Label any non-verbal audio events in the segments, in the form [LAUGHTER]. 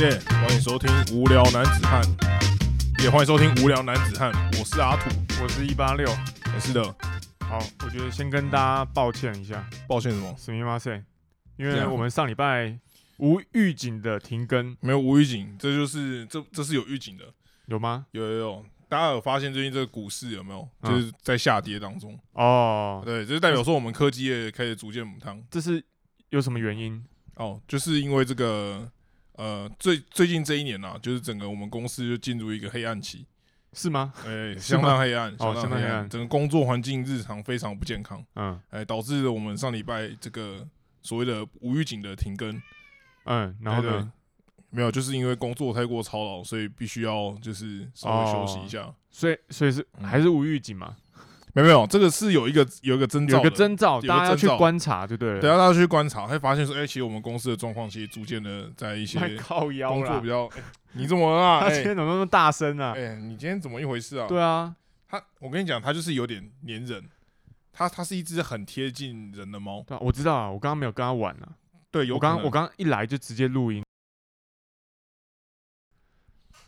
耶欢迎收听《无聊男子汉》，也欢迎收听《无聊男子汉》，我是阿土。我是一八六。也是的，好，我觉得先跟大家抱歉一下，抱歉什么？すみません，因这样为我们上礼拜无预警的停更，没有无预警，这就是这这是有预警的，有吗？有有有。大家有发现最近这个股市有没有，嗯就是在下跌当中？哦，对，这就代表说我们科技业开始逐渐母汤这是有什么原因？哦，就是因为这个 呃，最最近这一年啊，就是整个我们公司就进入一个黑暗期，是吗？哎、是相当黑暗，哦相当黑暗，整个工作环境日常非常不健康，嗯哎、导致了我们上礼拜这个所谓的无预警的停更。嗯，然后呢？没有，就是因为工作太过操劳，所以必须要就是稍微休息一下。所以所以是嗯还是无预警嘛？没有没有，这个是有一个有一个征兆有，个征兆，大家要去观察，就对了。对啊，大家去观察，会发现说，哎、其实我们公司的状况其实逐渐的在一些太靠腰了工作比。较，哎 [LAUGHS] 你怎么了啊？他哎、今天怎么那么大声啊？哎你今天怎么一回事啊？对啊，他，我跟你讲，他就是有点黏人，他他是一只很贴近人的猫，对啊，我知道啊，我刚刚没有跟他玩啊。对，有我刚我刚一来就直接录音，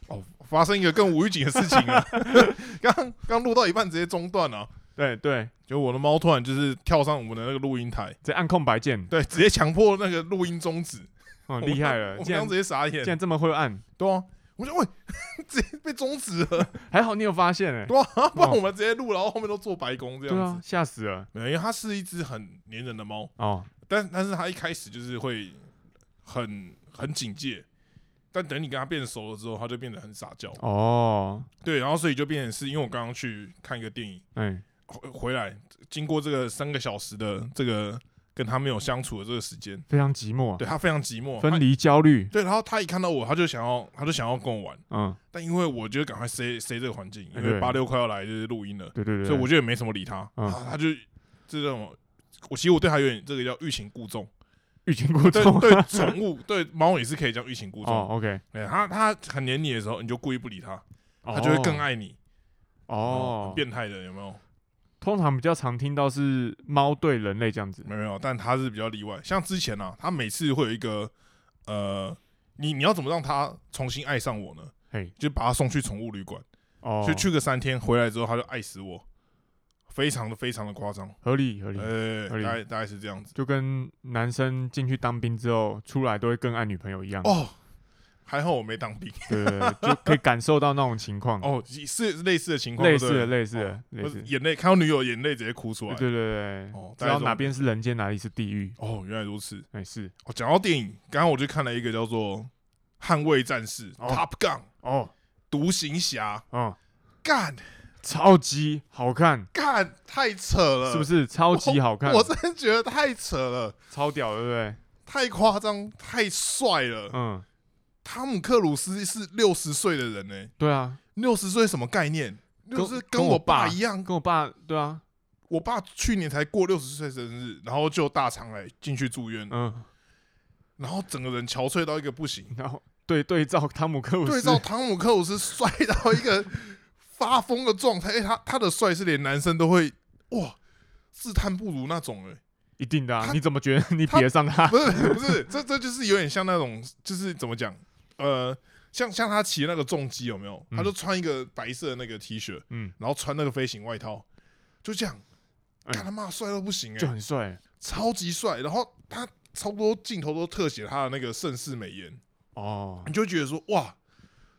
哦发生一个更无预警的事情啊，[LAUGHS] 刚刚录到一半直接中断了、对对，就我的猫突然就是跳上我们的那个录音台，直接按空白键，对，直接强迫那个录音终止，哦，我厉害了，我们刚直接傻眼，竟然这么会按，对啊，我说喂，[LAUGHS] 直接被终止了，[LAUGHS] 还好你有发现哎、对啊，不然我们直接录，然后后面都做白工这样子，，吓死了。没有，因为它是一只很粘人的猫，哦，但但是它一开始就是会很很警戒，但等你跟他变熟了之后，他就变得很撒娇，哦，对，然后所以就变成是因为我刚刚去看一个电影哎，回回来，经过这个三个小时的这个跟他没有相处的这个时间，非常寂寞，对他非常寂寞，分离焦虑，对，然后他一看到我，他就想要，他就想要跟我玩。嗯，但因为我觉得赶快塞塞这个环境，因为八六快要来就是录音了，对对对，所以我就也没什么理他。嗯。他他就这种，我其实我对他有点这个叫欲擒故纵，欲擒故纵，对对，宠物对猫也是可以这样欲擒故纵。哦，OK，哎，它它很黏你的时候，你就故意不理他，他他就会更爱你。哦很，变态的有没有？通常比较常听到是猫对人类这样子，没有没有，但它是比较例外。像之前啊，它每次会有一个呃，你你要怎么让它重新爱上我呢？嘿，就把它送去宠物旅馆。哦，就去个三天，回来之后它就爱死我，非常的非常的夸张，合理合理，呃，大概大概是这样子。就跟男生进去当兵之后出来都会更爱女朋友一样，哦，还好我没当兵。对就可以感受到那种情况，[LAUGHS] 哦，是类似的情况，类似的类似的哦类似，我眼泪看到女友眼泪直接哭出来。对对对对，哦，知道哪边是人间，哪里是地狱，哦，原来如此。哎是哦，讲到电影，刚刚我就看了一个叫做《捍卫战士》哦 （Top Gun） 哦独行侠，哦，干超级好看，干太扯了，是不？是超级好看？[LAUGHS] 我真的觉得太扯了，超屌，对不对？太夸张，太帅了。嗯，汤姆克鲁斯是六十岁的人呢、对啊，六十岁什么概念？就是跟我爸一样，跟我爸对啊，我爸去年才过六十岁生日，然后就大肠癌进去住院，嗯，然后整个人憔悴到一个不行。然后对对照汤姆克鲁斯，对照汤姆克鲁斯帅到一个发疯的状态，哎、他他的帅是连男生都会哇自叹不如那种哎、一定的啊，你怎么觉得你他比得上他？不是不是，这这就是有点像那种，就是怎么讲，呃，像像他骑那个重机有没有？嗯。他就穿一个白色的那个 T 恤，嗯，然后穿那个飞行外套，就这样，哎。干他妈帅到不行哎、就很帅。超级帅。然后他差不多镜头都特写他的那个盛世美颜，哦，你就会觉得说哇，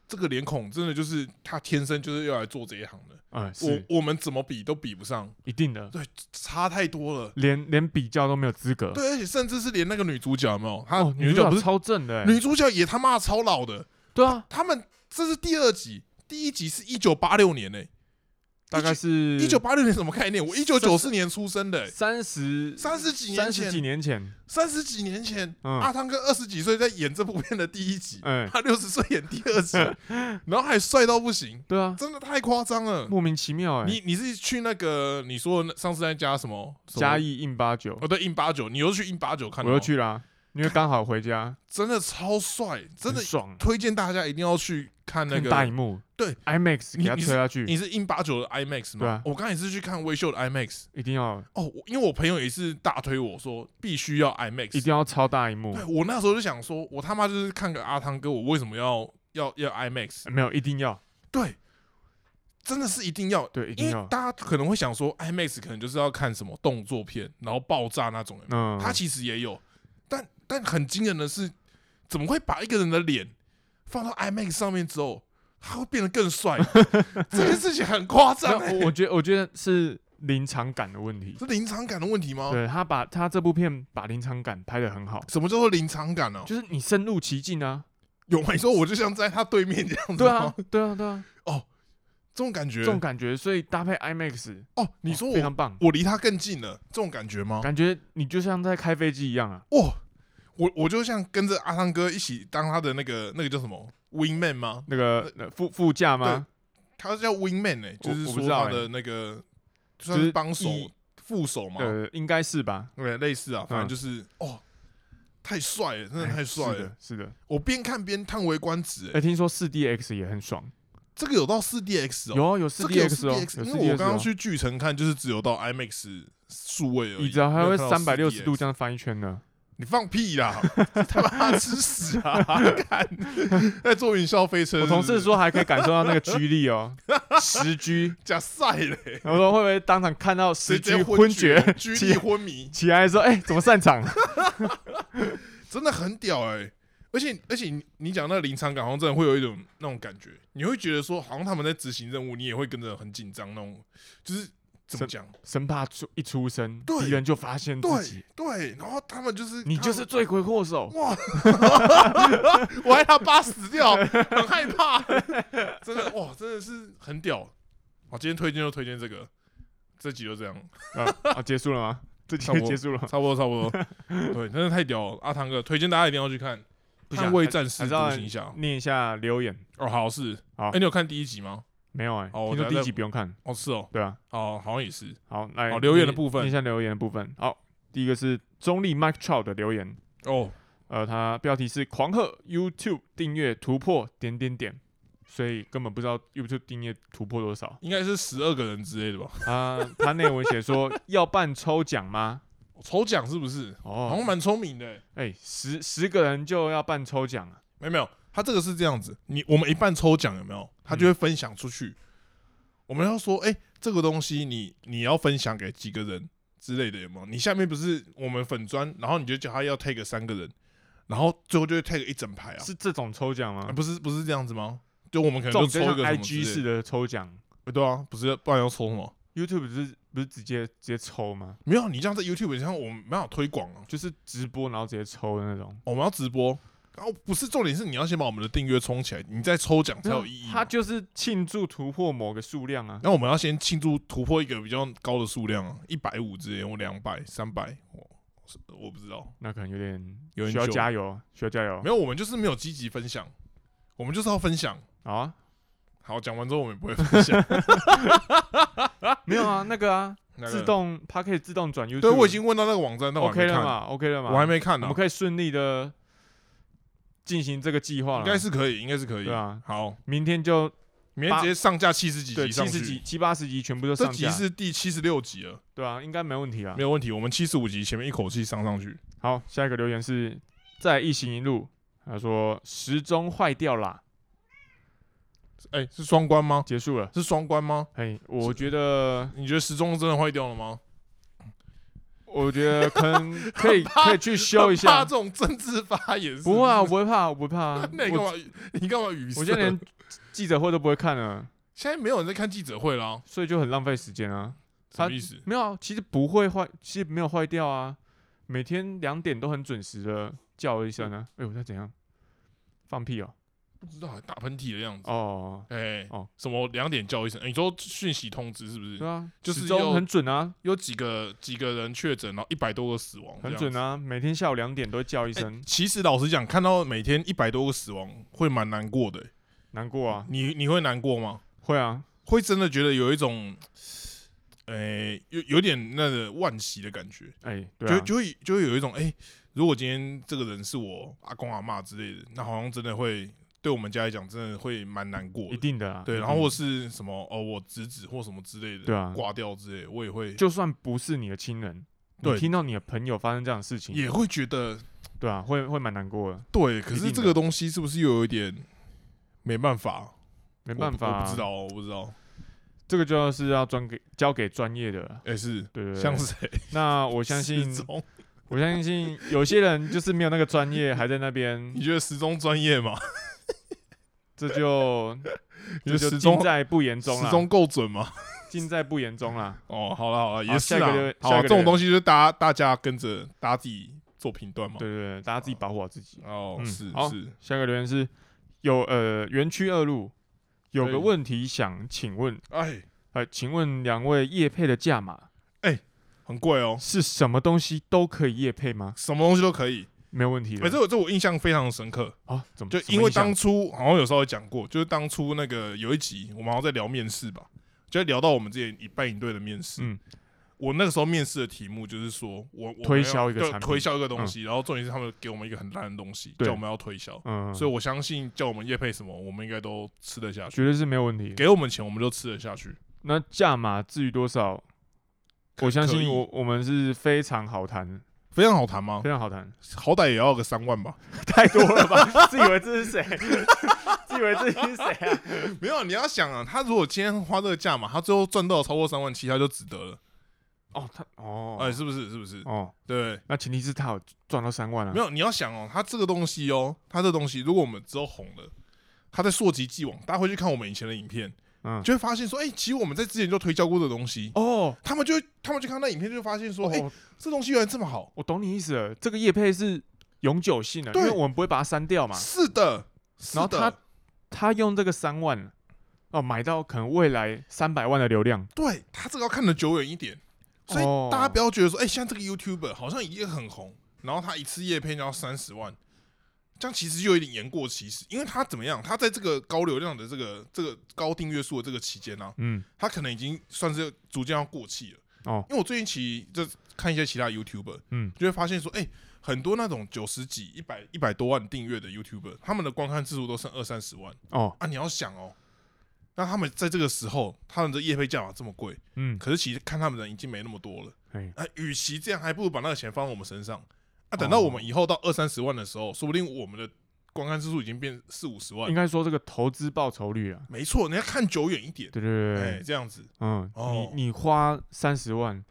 这个脸孔真的就是他天生就是要来做这一行的。嗯，我我们怎么比都比不上，一定的，对，差太多了。连连比较都没有资格。对，而且甚至是连那个女主角有没有？她哦，女主角不是超正的欸，女主角也他妈超老的。对啊，他们这是第二集，第一集是一九八六年呢、大概是一九八六年什么概念？我一九九四年出生的、欸，三十三十几年三十几前，年前，三十几年前，嗯。阿汤哥二十几岁在演这部片的第一集，哎，他六十岁演第二集，[LAUGHS] 然后还帅到不行，对啊，真的太夸张了。莫名其妙哎，你你是去那个你说上次在加什么？嘉义印八九。哦，对，印八九，你又去印八九看我又去啦，因为刚好回家，真的超帅，真的爽，推荐大家一定要去看那个大幕，对，IMAX 给它你你推下去，你是英八九的 IMAX 吗？对啊。我刚才也是去看微秀的 IMAX。一定要。哦，因为我朋友也是大推我说必须要 IMAX，一定要超大荧幕。对，我那时候就想说，我他妈就是看个阿汤哥，我为什么要要要 IMAX？没有一定要，对，真的是一定要，对，一定要，因为大家可能会想说，IMAX 可能就是要看什么动作片，然后爆炸那种，嗯，它其实也有，但但很惊人的是，怎么会把一个人的脸放到 IMAX 上面之后，他会变得更帅？[LAUGHS] 这件事情很夸张、欸，我我觉得我觉得是临场感的问题，是临场感的问题吗？对他把他这部片把临场感拍得很好，什么叫做临场感呢、就是你深入其境啊，有吗？你说我就像在他对面这样子对啊，对啊，对啊，哦这种感觉，这种感觉，所以搭配 IMAX，哦，你说我哦非常棒，我离他更近了，这种感觉吗？感觉你就像在开飞机一样啊，哇，我我就像跟着阿汤哥一起当他的那个那个叫什么？Wingman 吗？那个呃副副驾吗？他叫 wingman 哎、就是他的那个就就是帮手副手嘛，呃，应该是吧，对，类似啊，反正嗯。就是哦，太帅了，真的哎太帅了。是的，，是的。我边看边叹为观止、哎、欸，听说四 DX 也很爽，这个有到四 DX 哦，有啊，有四这个有 DX 哦，因 4DX 哦为我刚刚去巨城看，就是只有到 IMAX 数位而已，你知道还会三百六十度这样翻一圈呢。你放屁啦！[LAUGHS] 他妈吃屎啊！[LAUGHS] 看在坐云霄飞车是是，我同事说还可以感受到那个 G 力哦，十 G，加赛嘞，然后说会不会当场看到十 G 昏厥，居起力昏迷，起来说哎、怎么散场？[LAUGHS] 真的很屌哎、而且而且你你讲那个临场感，好像真的会有一种那种感觉，你会觉得说，好像他们在执行任务，你也会跟着很紧张那种，就是怎么讲？生怕出一出生，敌人就发现自己对，对，然后他们就是你就是罪魁祸首。哇！[LAUGHS] 我害他爸死掉，很害怕，真的哇，真的是很屌。我，今天推荐就推荐这个，这集就这样，啊啊，结束了吗？这集结束了？差不多差不多。[LAUGHS] 对，真的太屌了，阿汤哥推荐大家一定要去看不《捍卫战士还是要独行侠》。念一下留言。哦，好是，好哎，你有看第一集吗？没有哎、好我听说第一集不用看。哦，是哦，对啊，哦，好像也是。好，来好留言的念部分念一下留言的部分。好，第一个是中立 Mike Trout 的留言，哦，呃，他标题是狂贺 YouTube 订阅突破点点点，所以根本不知道 YouTube 订阅突破多少。应该是十二个人之类的吧？他他内文写说 [LAUGHS] 要办抽奖吗？抽奖是不是？哦好像哦，蛮聪明的欸。哎、十十个人就要办抽奖啊？没有没有，他这个是这样子，你我们一半抽奖有没有？他就会分享出去。我们要说，哎、这个东西你你要分享给几个人之类的有没有？你下面不是我们粉砖，然后你就叫他要 take 三个人，然后最后就会 take 一整排啊，是这种抽奖啊吗？不是不是这样子吗？就我们可能就抽一个 IG 式的，的抽奖对啊，不是不然要抽什么？，YouTube 不是不是直接直接抽吗？没有，你这样在 YouTube 上我们没有推广啊，就是直播然后直接抽的那种。我们要直播。然后不是重点是你要先把我们的订阅冲起来，你再抽奖才有意义。它就是庆祝突破某个数量啊。那我们要先庆祝突破一个比较高的数量啊，一百五之类，或两百、三百，我我不知道。那可能有点需要有人就加油，需要加油没。有，我们就是没有积极分享，我们就是要分享。好啊，好，讲完之后我们也不会分享。[LAUGHS] 没有啊，那个啊，那个自动它可以自动转 YouTube。对我已经问到那个网站，那我还 OK 没看，了嘛？OK 了嘛？我还没看呢我们。可以顺利的进行这个计划应。该是可以，应该是可以。对啊，好，明天就明天直接上架七十几对集上去，七十集、七八十集全部都上架，集是第七十六集了，对啊，应该没问题啊没。有问题。我们七十五集前面一口气上上去。好，下一个留言是在一行一路，他说时钟坏掉啦，哎，是双关吗？结束了。是双关吗？嘿，我觉得，你觉得时钟真的坏掉了吗？我觉得可能可以 [LAUGHS] 可以去修一下这。种政治发言是是。不会啊，我不会怕，我不会怕啊。[LAUGHS] 那你干我嘛？你干嘛语塞？我现在连记者会都不会看了，现在没有人在看记者会了，所以就很浪费时间啊。什么意思？没有啊，其实不会坏，其实没有坏掉啊。每天两点都很准时的叫一声啊。哎呦，他怎样？放屁哦！不知道，打喷嚏的样子。哦，哎，哦什么两点叫一声？你说讯息通知是不是？对啊，就是很准啊，有几个几个人确诊，然后一百多个死亡，啊。很准啊。每天下午两点都会叫一哎声，其实老实讲，看到每天一百多个死亡，会蛮难过的欸。难过啊。你你会难过吗？会啊，会真的觉得有一种，诶，有有点那个惋惜的感觉，哎，就就会就会有一种，哎，如果今天这个人是我阿公阿嬷之类的，那好像真的会对我们家来讲，真的会蛮难过一。定的啊。对，然后或是什么哦，我侄子或什么之类的，对啊挂掉之类的，我也会就算不是你的亲人，对听到你的朋友发生这样的事情，也会觉得对啊，会会蛮难过的，对。可是这个东西是不是又有一点没办法？没办法、啊我不我不知，道，我不知道。这个就是要专给交给专业的了。哎，是对像谁？那我相信我相信有些人就是没有那个专业，还在那边你，觉得时钟专业吗？[LAUGHS] 这就这就尽在不言中了，时钟够准吗？[LAUGHS] 尽在不言中啦。[LAUGHS] 哦，好了好了，也是啦下一个留言。好啊，下一个留言这种东西就是大家大家跟着大家自己做评断嘛。对对对，大家自己保护好自己。哦，嗯是是，下一个留言是有呃园区二路有个问题想请问，哎，哎，请问两位叶配的价码哎很贵哦，是什么东西都可以叶配吗？什么东西都可以。没有问题的。哎，这我这我印象非常深刻，啊，怎么就因为当初好像有时候有讲过，就是当初那个有一集我们好像在聊面试吧，就在聊到我们之前一半一队的面试。嗯我那个时候面试的题目就是说我我推销一个产品推销一个东西，然后重点是他们给我们一个很烂的东西，叫我们要推销。嗯，所以我相信叫我们业配什么，我们应该都吃得下去。绝对是没有问题的。给我们钱，我们就吃得下去。那价码至于多少，我相信我我们是非常好谈，非常好谈吗？非常好谈，好歹也要个三万吧？[LAUGHS] 太多了吧？[LAUGHS] 自以为这是谁？[LAUGHS] 自以为这是谁啊？没有，你要想啊，他如果今天花这个价嘛，他最后赚到超过三万七，他就值得了。哦，他哦，哎、是不是？是不是？哦，对，那前提是他有赚到三万啊。没有，你要想哦，他这个东西哦，他这个东西，如果我们之后红了，他在溯及既往，大家会去看我们以前的影片，嗯，就会发现说，哎、其实我们在之前就推销过这东西。哦他们就他们去看那影片，就会发现说，哎、哦，这东西原来这么好。我懂你意思了。这个叶配是永久性的，因为我们不会把它删掉嘛。是的，是的然后他他用这个三万哦，买到可能未来三百万的流量，对他这个要看得久远一点，所以哦大家不要觉得说，哎、现在这个 YouTuber 好像已经很红，然后他一次夜配就要三十万，这样其实就有点言过其实，因为他怎么样，他在这个高流量的这个这个高订阅数的这个期间呢、嗯，他可能已经算是逐渐要过气了。哦，因为我最近其实就看一些其他 YouTuber，嗯，就会发现说，哎、很多那种九十几、一百一百多万订阅的 YouTuber，他们的观看次数都剩二三十万哦，啊！你要想哦，那他们在这个时候，他们的业配价码这么贵，嗯，可是其实看他们的人已经没那么多了。哎，啊，与其这样，还不如把那个钱放在我们身上。啊，等到我们以后到二三十万的时候，说不定我们的观看次数已经变四五十万。应。该说这个投资报酬率啊，没错，你要看久远一点。对对对这样子，嗯，哦。你你花三十万，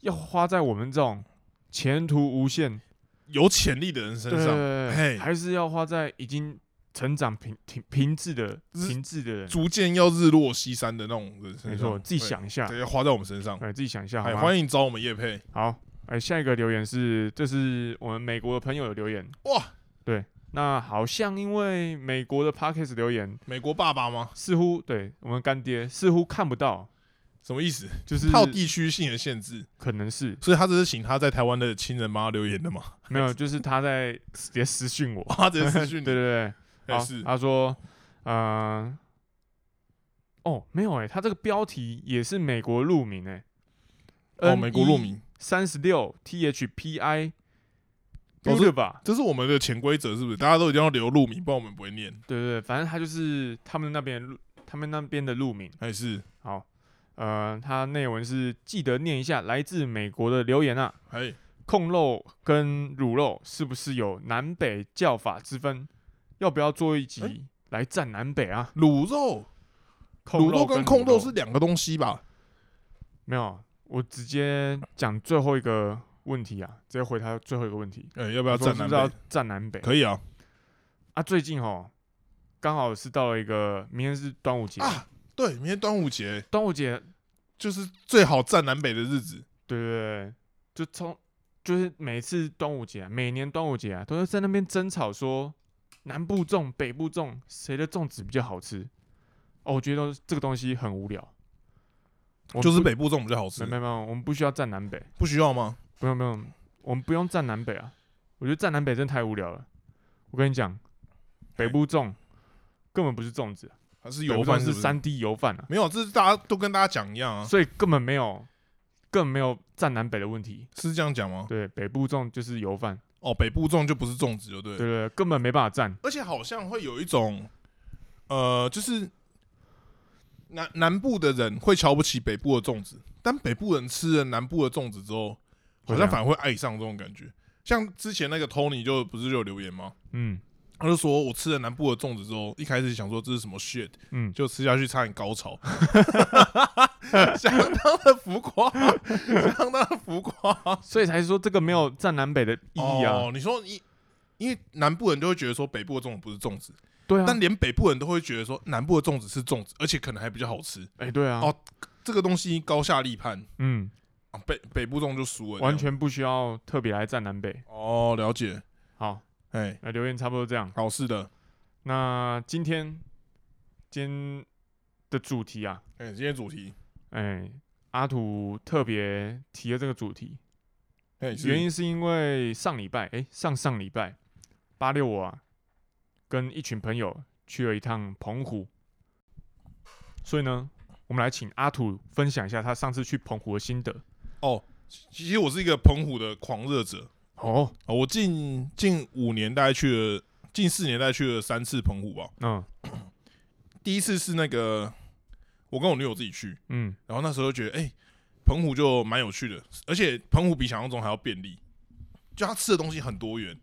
要花在我们这种前途无限。有潜力的人身对上，还是要花在已经成长平平平质的日平质的人，逐渐要日落西山的那种人身上。没错，自己想一下，对，要花在我们身上。哎，自己想一下，欢迎找我们叶佩。好，哎，下一个留言是，这是我们美国的朋友的留言。哇，对那好像因为美国的 Podcast 留言，美国爸爸吗？似乎对我们干爹似乎看不到，什么意思？就是靠地区性的限制，可能是所以他只是请他在台湾的亲人帮他留言的嘛。[LAUGHS] 没有，就是他在直接私讯我，他直接私讯 [LAUGHS] 对对，对，他说，呃，哦，没有哎、他这个标题也是美国路名哎、哦，美国路名，三十六 T H P I，不是吧？这是我们的潜规则，是不是？大家都一定要留路名，不然我们不会念。对对对，反正他就是他们那边路，他们那边的路名。还是，好，呃，他内文是记得念一下来自美国的留言啊，哎，控肉跟卤肉是不是有南北叫法之分？要不要做一集哎来战南北啊？卤肉，控卤肉跟跟控肉肉是两个东西吧？没有，我直接讲最后一个问题啊，直接回他最后一个问题。哎，要不要站南是不是要？站南北？可以啊。啊，最近哦，刚好是到了一个明天是端午节，啊，对，明天端午节端午节，就是最好站南北的日子。对对对，就从就是每次端午节、啊，每年端午节啊，都是在那边争吵说南部种、北部种，谁的粽子比较好吃。哦，我觉得这个东西很无聊，就是北部粽比较好吃没，没没有，我们不需要站南北，不需要吗？不用不用，我们不用站南北啊。我觉得站南北真的太无聊了。我跟你讲，北部粽根本不是粽子，还是油饭是三 D 油饭啊，没有，这是大家都跟大家讲一样啊，所以根本没有根本没有站南北的问题。是这样讲吗？对，北部粽就是油饭，哦，北部粽就不是粽子，就对了。对对，根本没办法站。而且好像会有一种，呃，就是南南部的人会瞧不起北部的粽子，但北部人吃了南部的粽子之后，好像反而会爱上这种感觉。像之前那个 Tony 就不是就有留言吗？嗯他就说我吃了南部的粽子之后，一开始想说这是什么 shit，嗯，就吃下去差点高潮，[LAUGHS] 相当的浮夸，相当的浮夸。所以才说这个没有占南北的意义啊。哦，你说因因为南部人都会觉得说北部的粽子不是粽子，对啊，但连北部人都会觉得说南部的粽子是粽子，而且可能还比较好吃。哎、对啊，哦这个东西高下立判。嗯，啊，北北部粽就输了，完全不需要特别来站南北。哦，了解。好，哎，那留言差不多这样。好是的，那今天今天的主题啊，哎，今天主题，哎、阿土特别提了这个主题，哎，是。原因是因为上礼拜，哎、上上礼拜八六我啊，跟一群朋友去了一趟澎湖，所以呢，我们来请阿土分享一下他上次去澎湖的心得。哦，其实我是一个澎湖的狂热者。哦，哦我近近五年大概去了，近四年大概去了三次澎湖吧。嗯 [CLEARS THROAT] 第一次是那个我跟我女友自己去，嗯，然后那时候就觉得，哎、澎湖就蛮有趣的，而且澎湖比想象中还要便利，就他吃的东西很多元。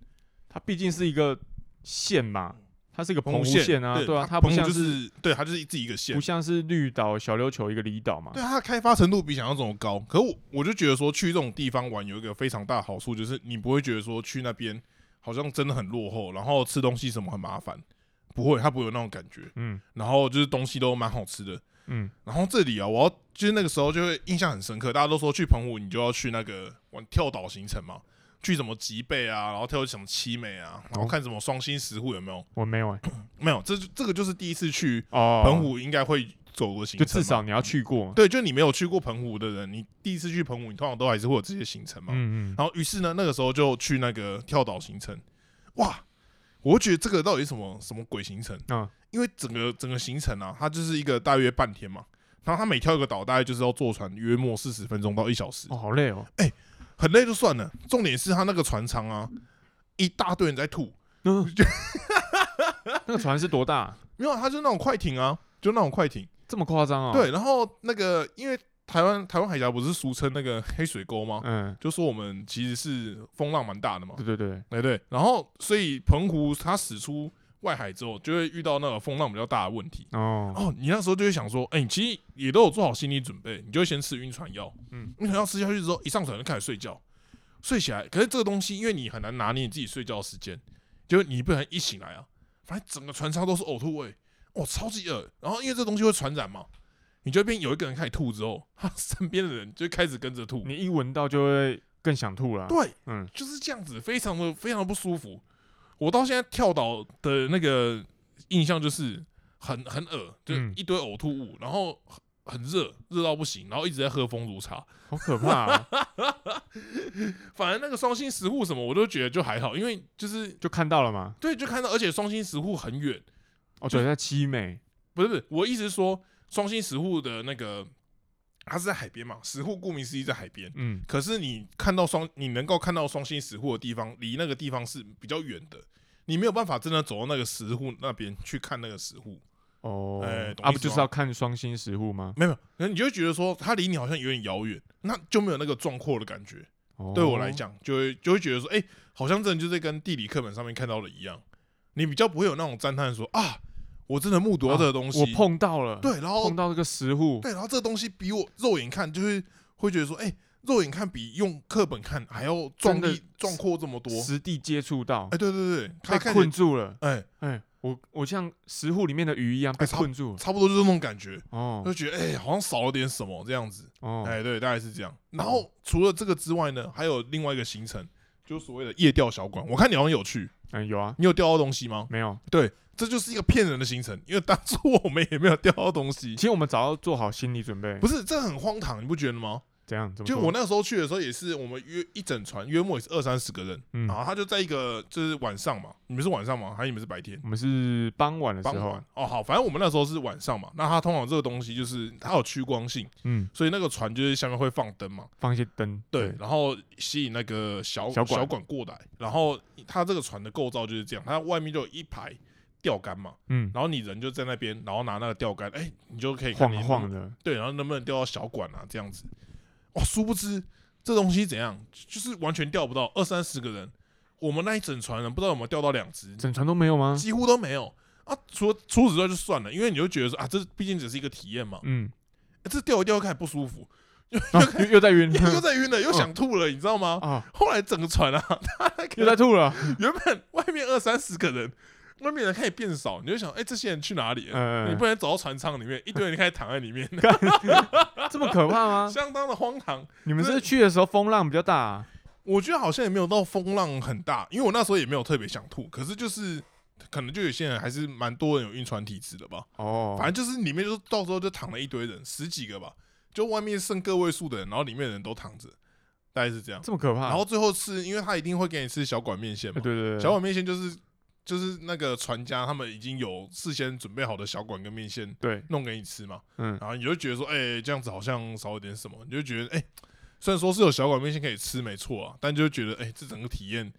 它毕竟是一个县嘛，它是一个澎湖县县啊，对啊，它不像就是对，它就是自己一个县不，像是绿岛、小琉球一个离岛嘛。对它的开发程度比想象中的高。可我我就觉得说去这种地方玩有一个非常大的好处，就是你不会觉得说去那边好像真的很落后，然后吃东西什么很麻烦，不会，它不会有那种感觉。嗯然后就是东西都蛮好吃的。嗯，然后这里啊，我要就是那个时候就会印象很深刻，大家都说去澎湖你就要去那个玩跳岛行程嘛，去什么吉贝啊，然后跳什么七美啊，然后看什么双星石户有没有？我没有哎、[COUGHS] 没有，这这个就是第一次去哦，澎湖应该会走的行就程嘛，至少你要去过。对，就你没有去过澎湖的人，你第一次去澎湖，你通常都还是会有这些行程嘛。嗯嗯，然后于是呢，那个时候就去那个跳岛行程，哇，我会觉得这个到底是什么什么鬼行程？嗯因为整个整个行程啊，它就是一个大约半天嘛，然后它每跳一个岛，大概就是要坐船约莫四十分钟到一小时，哦，好累哦。很累就算了，重点是他那个船舱啊，一大堆人在吐，嗯，[LAUGHS] 那个船是多大？没有，它就那种快艇啊，就那种快艇，这么夸张啊？，对，然后那个因为台湾台湾海峡不是俗称那个黑水沟吗？嗯，就说我们其实是风浪蛮大的嘛，对对对，哎对，然后所以澎湖它使出外海之后，就会遇到那个风浪比较大的问题。哦，哦，你那时候就会想说，哎、你其实也都有做好心理准备，你就会先吃晕船药。嗯晕船药吃下去之后，一上船就开始睡觉，睡起来，可是这个东西因为你很难拿捏你自己睡觉的时间，就是你不能一醒来啊，反正整个船舱都是呕吐味，哇，超级恶。然后因为这东西会传染嘛，你就变有一个人开始吐之后，他身边的人就开始跟着吐。你一闻到就会更想吐了。对，嗯，就是这样子，非常的非常的不舒服。我到现在跳岛的那个印象就是很很恶，就嗯一堆呕吐物，然后很很热，热到不行，然后一直在喝风炉茶。好可怕啊！[LAUGHS] 反正那个双星石户什么，我都觉得就还好，因为就是就看到了嘛。对，就看到，而且双星石户很远，哦，对，在七美。不是不是，我意思是说双星石户的那个它是在海边嘛，石户顾名思义在海边。嗯，可是你看到双，你能够看到双星石户的地方，离那个地方是比较远的，你没有办法真的走到那个石户那边去看那个石户，哦，哎懂啊，不就是要看双星石户吗？没有，可能你就会觉得说它离你好像有点遥远，那就没有那个壮阔的感觉。哦对我来，讲，就会就会觉得说，哎、好像真的就是跟地理课本上面看到的一样，你比较不会有那种赞叹说啊，我真的目睹到这个东西，我碰到了，对，然后碰到这个石户，对，然后这个东西比我肉眼看，就是会觉得说，哎、肉眼看比用课本看还要壮丽壮阔这么多。实地接触到哎、，对对对，它被困住了。哎、哎，我我像石户里面的鱼一样被困住了。差不多就是那种感觉，哦就觉得哎、好像少了点什么这样子。哦，哎、对，大概是这样。然后除了这个之外呢，还有另外一个行程，就是所谓的夜钓小馆。我看你好像有去，嗯，有啊，你有钓到东西吗？没有？对，这就是一个骗人的行程，因为当初我们也没有钓到东西其。实我们早要做好心理准备不。是，这很荒唐，你不觉得吗？怎样？怎么就我那时候去的时候，也是我们约一整船，约莫也是二三十个人，嗯然后他就在一个就是晚上嘛，你们是晚上吗？还是你们是白天？我们是傍晚的时候哦，好，反正我们那时候是晚上嘛。那它通常这个东西就是它有趋光性，嗯，所以那个船就是下面会放灯嘛，放一些灯，对，然后吸引那个小小管管过来。然后它这个船的构造就是这样，它外面就有一排钓竿嘛，嗯，然后你人就在那边，然后拿那个钓竿，哎，你就可以看晃晃的，对，然后能不能钓到小管啊？这样子，哇，殊不知这东西怎样，就是完全钓不到，二三十个人，我们那一整船人不知道有没有钓到两只，整船都没有吗？几乎都没有啊。除了除此之外就算了，因为你就觉得说啊，这毕竟只是一个体验嘛，嗯，欸这钓一钓开始不舒服，啊又又在晕，又 [LAUGHS] 在晕了，又想吐了，你知道吗？啊，后来整个船啊，[LAUGHS] 他那又在吐了，原本外面二三十个人，外面人开始变少，你就想，哎，这些人去哪里了？嗯，你不能走到船舱里面，一堆人开始躺在里面，[LAUGHS] 这么可怕吗？[LAUGHS] 相当的荒唐。你们是去的时候风浪比较大啊，我觉得好像也没有到风浪很大，因为我那时候也没有特别想吐，可是就是可能就有些人还是蛮多人有晕船体质的吧。哦，反正就是里面就是到时候就躺了一堆人，十几个吧，就外面剩个位数的人，然后里面的人都躺着，大概是这样。这么可怕，然后最后是，因为他一定会给你吃小管面线嘛哎，对对对，小管面线就是就是那个船家他们已经有事先准备好的小管跟面线对，弄给你吃嘛，嗯，然后你就觉得说，哎、这样子好像少了点什么，你就觉得，哎、虽然说是有小管面线可以吃，没错啊，但就觉得，哎、这整个体验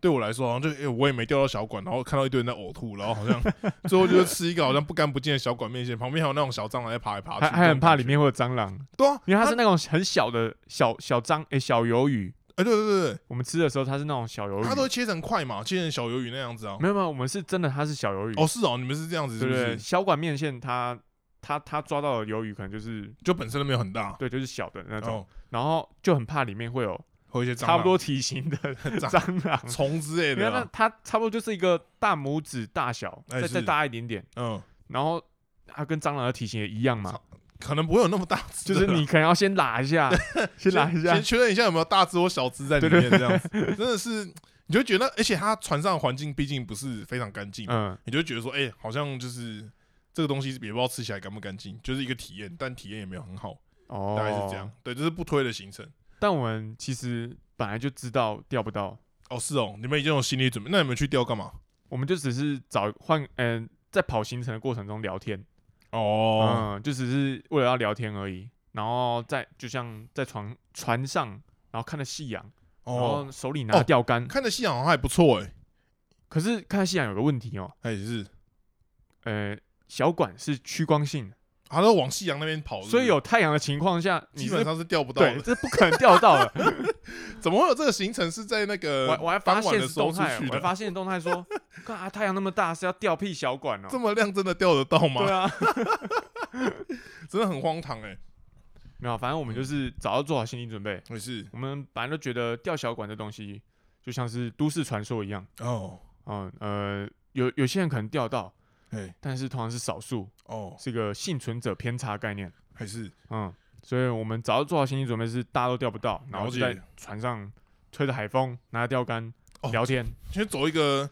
对我来说，好像就，哎、我也没钓到小管，然后看到一堆人在呕吐，然后好像 [LAUGHS] 最后就是吃一个好像不干不净的小管面线，旁边还有那种小蟑螂在爬来爬去，还还很怕里面会有蟑螂，对啊，因为它是那种很小的小小蟑诶小鱿鱼，哎、对对对我们吃的时候它是那种小鱿鱼，它都会，切成块嘛，切成小鱿鱼那样子啊。没有没有，我们是真的它是小鱿鱼，哦，是哦，你们是这样子是不是？对对，小管面线它它它抓到的鱿鱼可能就是就本身都没有很大，对，就是小的那种，哦，然后就很怕里面会有会有一些蟑差不多体型的 [LAUGHS] 蟑蟑螂。虫之类的啊，它差不多就是一个大拇指大小，再再大一点点，嗯，然后它跟蟑螂的体型也一样嘛。操，可能不会有那么大只，就是你可能要先拉一下，[LAUGHS] 先拉一下先，确认一下有没有大只或小只在里面，这样子 [LAUGHS] 真的是，你就觉得，而且它船上环境毕竟不是非常干净，嗯，你就觉得说，哎，好像就是这个东西也不知道吃起来干不干净，就是一个体验，但体验也没有很好，哦，大概是这样。。对，这是不推的行程。但我们其实本来就知道钓不到，哦，是哦，你们已经有心理准备，那你们去钓干嘛？我们就只是找换，嗯、在跑行程的过程中聊天，哦，嗯，就只是为了要聊天而已。然后在就像在船船上，然后看着夕阳，然哦，后手里拿着钓竿。看着夕阳好像还不错，哎，可是看夕阳有个问题哦，哎是，呃，小管是趋光性的，它都往夕阳那边跑，是不是所以有太阳的情况下，你基本上是钓不到对，的。[LAUGHS] 这不可能钓到的。[LAUGHS] 怎么会有这个行程是在那个我还我还发傍晚现的时候出实动态，去？我还发现动态说，[LAUGHS] 看啊，太阳那么大，是要钓屁小管哦。这么亮，真的钓得到吗？对啊，真的很荒唐哎。没有，反正我们就是早要做好心理准备。也是我们本来都觉得钓小管这东西就像是都市传说一样，哦，嗯呃，有有些人可能钓到，哎但是通常是少数，哦，是个幸存者偏差概念。还是。嗯，所以我们早就做好心理准备，是大家都钓不到，然后就在船上吹着海风，拿着钓竿哦聊天，先走一个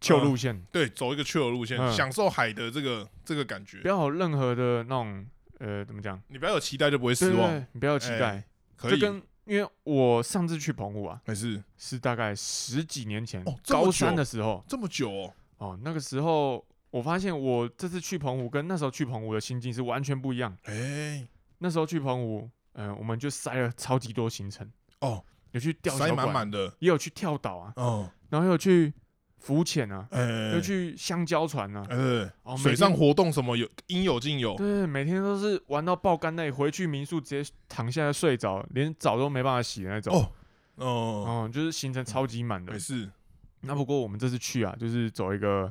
旧路线，对，走一个的路线，嗯。享受海的这个这个感觉。不。要有任何的那种呃怎么讲，你不要有期待，就不会失望。你不要有期哎待，可以，就跟因为我上次去澎湖啊，还是。是大概十几年前哦高三的时候。这么久哦。哦，那个时候我发现我这次去澎湖跟那时候去澎湖的心境是完全不一样。哎，那时候去澎湖，嗯、我们就塞了超级多行程，哦，有去钓塞，满满的，也有去跳岛啊，哦，然后又有去浮潜啊，哎，又去香蕉船啊，哎，哦，水上活动什么有应有尽有。对，每天都是玩到爆肝累，回去民宿直接躺下来睡着，连澡都没办法洗的那种。哦哦，哦，就是行程超级满的还。是那不过我们这次去啊，就是走一个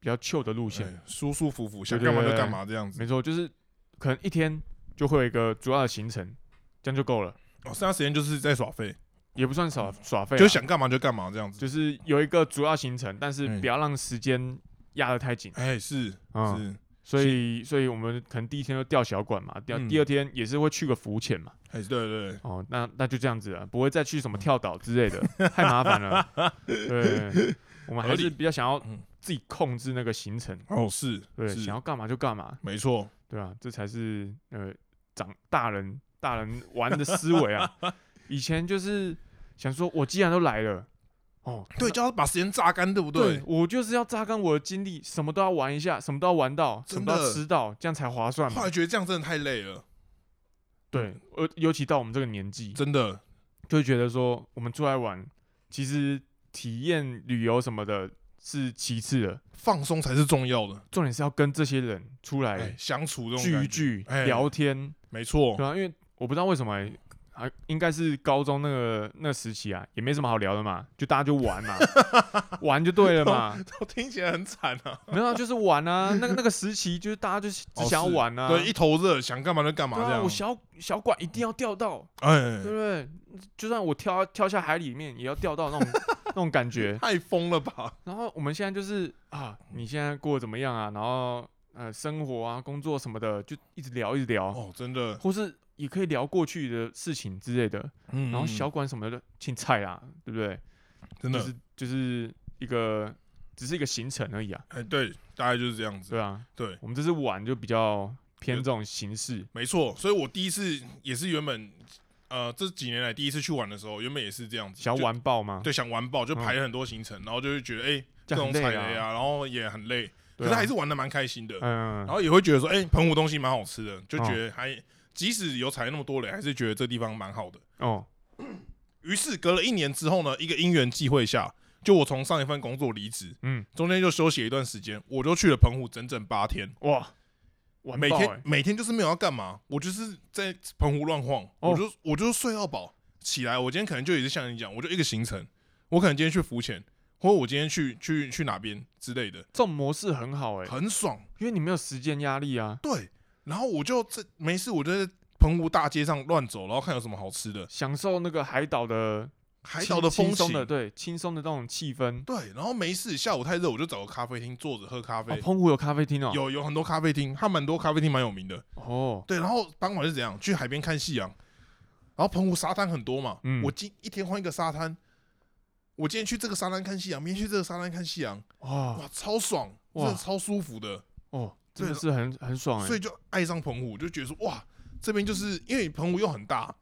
比较 chill 的路线，哎舒舒服服，想干嘛就干嘛这样子。没错，就是可能一天就会有一个主要的行程，这样就够了，哦，剩下时间就是在耍废，也不算耍耍废啊，就想干嘛就干嘛这样子。就是有一个主要行程，但是嗯不要让时间压得太紧。哎，是嗯，是，所以所以我们可能第一天就钓小管嘛，第第二天也是会去个浮潜嘛。哎，对对，哦，那那就这样子了，不会再去什么跳岛之类的，太麻烦了。[LAUGHS] 对，我们还是理比较想要嗯自己控制那个行程，哦是，对，是。想要干嘛就干嘛，没错，对啊，这才是呃长大人大人玩的思维啊。[LAUGHS] 以前就是想说，我既然都来了，哦，对，就要把时间榨干，对不对？我就是要榨干我的精力，什么都要玩一下，什么都要玩到，什么都要吃到，这样才划算嘛。后来觉得这样真的太累了，对，呃，尤其到我们这个年纪，真的，就会觉得说，我们出来玩，其实体验旅游什么的是其次的，放松才是重要的。重点是要跟这些人出哎来，相处这种聚一，聚、哎聊天，没错对，啊，因为我不知道为什么、欸，啊，应该是高中那个那个时期啊，也没什么好聊的嘛，就大家就玩嘛，[LAUGHS] 玩就对了嘛，都听起来很惨啊。[LAUGHS] 没有啊，就是玩啊，那个那个时期就是大家就只哦想要玩啊，对，一头热，想干嘛就干嘛这样啊，我。小小管一定要钓到，哎对，不对？就算我跳跳下海里面，也要钓到那种那种感觉。[LAUGHS] 太疯了吧？然后我们现在就是啊，你现在过得怎么样啊？然后呃，生活啊、工作什么的，就一直聊一直聊，哦，真的，或是也可以聊过去的事情之类的。嗯然后小馆什么的，青菜啦，对不对？真的就，是就是一个只是一个行程而已啊，哎，对，大概就是这样子。对啊。对，我们这次玩就比较偏这种形式，没错。所以我第一次也是原本，呃，这几年来第一次去玩的时候，原本也是这样子，想玩爆吗？对，想玩爆，就嗯排了很多行程，然后就会觉得，哎，这各种。踩雷啊，然后也很累，可是还是玩的蛮开心的。嗯然，后也会觉得说，哎，澎湖东西蛮好吃的，就哦觉得还即使有踩那么多雷，还是觉得这地方蛮好的。哦，于是隔了一年之后呢，一个因缘际会下，就我从上一份工作离职，嗯，中间就休息了一段时间，我就去了澎湖整整八天，哇，玩每天每天就是没有要干嘛，我就是在澎湖乱晃，哦。我就我就睡到饱，起来我今天可能就也是像你讲，我就一个行程，我可能今天去浮潜，或者我今天去去去哪边之类的，这种模式很好哎、很爽，因为你没有时间压力啊，对，然后我就这没事，我就在澎湖大街上乱走，然后看有什么好吃的，享受那个海岛的海轻岛的风情轻松的，对，轻松的那种气氛。对，然后没事，下午太热，我就找个咖啡厅坐着喝咖啡。哦，澎湖有咖啡厅哦。有有很多咖啡厅，它蛮多咖啡厅蛮有名的。哦，对，然后傍晚是怎样？去海边看夕阳，然后澎湖沙滩很多嘛，嗯我今一天换一个沙滩，我今天去这个沙滩看夕阳，明天去这个沙滩看夕阳，哇哇，超爽，真哇的超舒服的，哦，真的是很很爽哎、所以就爱上澎湖，就觉得说哇，这边就是因为澎湖又很大，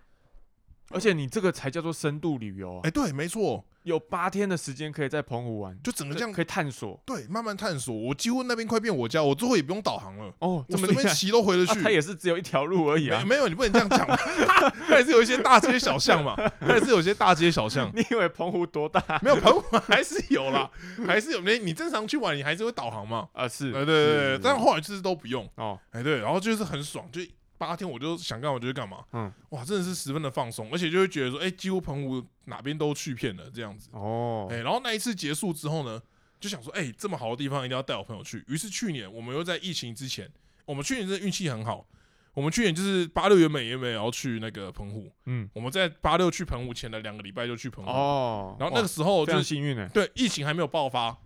而且你这个才叫做深度旅游啊哎、，对，没错，有八天的时间可以在澎湖玩，就整个这样可以探索。对慢慢探索，我几乎那边快变我家，我最后也不用导航了，哦，我随便这么。骑都回得 [LAUGHS] 啊去。它也是只有一条路而已啊。没没有，你不能这样讲嘛，它也是有一些大街小巷嘛，[LAUGHS] 它也是有一些大街小巷。你以为澎湖多大没有澎湖还是有啦，[LAUGHS] 还是有。你你正常去玩，你还是会导航嘛。啊？是，对对对对，但后来就是都不用。哦，哎对，然后就是很爽，就八天我就想干嘛就去干嘛。嗯，哇，真的是十分的放松，而且就会觉得说，哎，几乎澎湖哪边都去遍了这样子。哦，哎，然后那一次结束之后呢，就想说，哎，这么好的地方一定要带我朋友去。于是去年我们又在疫情之前，我们去年真的运气很好。我们去年就是八六原本原本也要去那个澎湖，嗯，我们在八六去澎湖前的两个礼拜就去澎湖，哦，然后那个时候就是幸运哎，对疫情还没有爆发，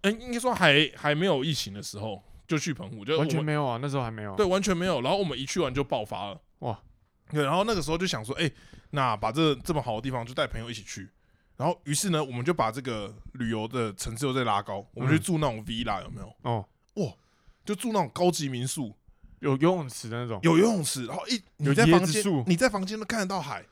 嗯，应该说还还没有疫情的时候就去澎湖，就完全没有啊，那时候还没有。对，完全没有。然后我们一去完就爆发了，哇！对，然后那个时候就想说，哎、那把这这么好的地方就带朋友一起去。然后于是呢，我们就把这个旅游的层次又再拉高，我们去嗯住那种 villa 有没有？哦，哇就住那种高级民宿，有游泳池的那种。有游泳池，然后一有你在房间你在房间都看得到海，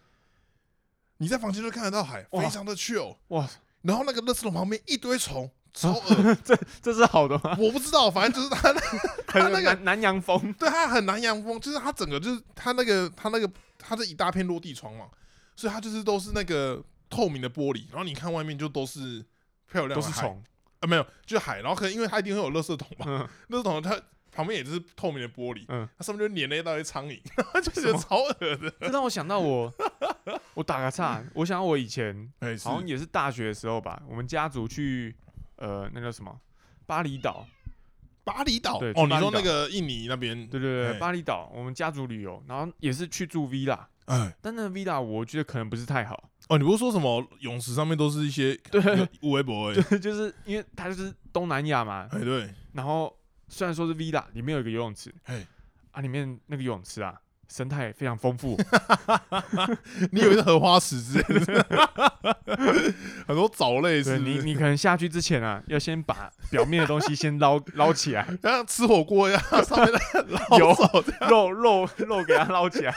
你在房间都看得到海，非常的 chill。哇，然后那个垃圾桶旁边一堆虫，超恶。[LAUGHS] 这这是好的吗？我不知道，反正就是他那 [LAUGHS] 他那个南南洋风。对他很南洋风，就是他整个就是他那个他那个他这一大片落地窗嘛，所以他就是都是那个透明的玻璃，然后你看外面就都是漂亮的都是虫，啊，没有就海，然后可能因为它一定会有垃圾桶嘛，嗯。垃圾桶它旁边也是透明的玻璃，嗯，它上面就粘了一大堆苍蝇，[LAUGHS] 就觉得超恶的。这让我想到我，我打个岔，我想到我以前哎，好像也是大学的时候吧，我们家族去呃那叫什么？巴厘岛，巴厘岛？对去哦，你巴厘岛说那个印尼那边，对对对，哎巴厘岛，我们家族旅游，然后也是去住 villa，哎，但那个 villa 我觉得可能不是太好，哦，你不是说什么泳池上面都是一些 [LAUGHS] 对无微博哎，对，就是因为它就是东南亚嘛，哎对，然后虽然说是 villa，里面有一个游泳池，哎，啊，里面那个游泳池啊，生态非常丰富，[LAUGHS] 你以为是荷花池之类的，[LAUGHS] 很多藻类是对你，不是？你可能下去之前啊，要先把表面的东西先捞 [LAUGHS] 捞起来，像吃火锅一样，上面的捞油走这样。肉肉肉给它捞起来，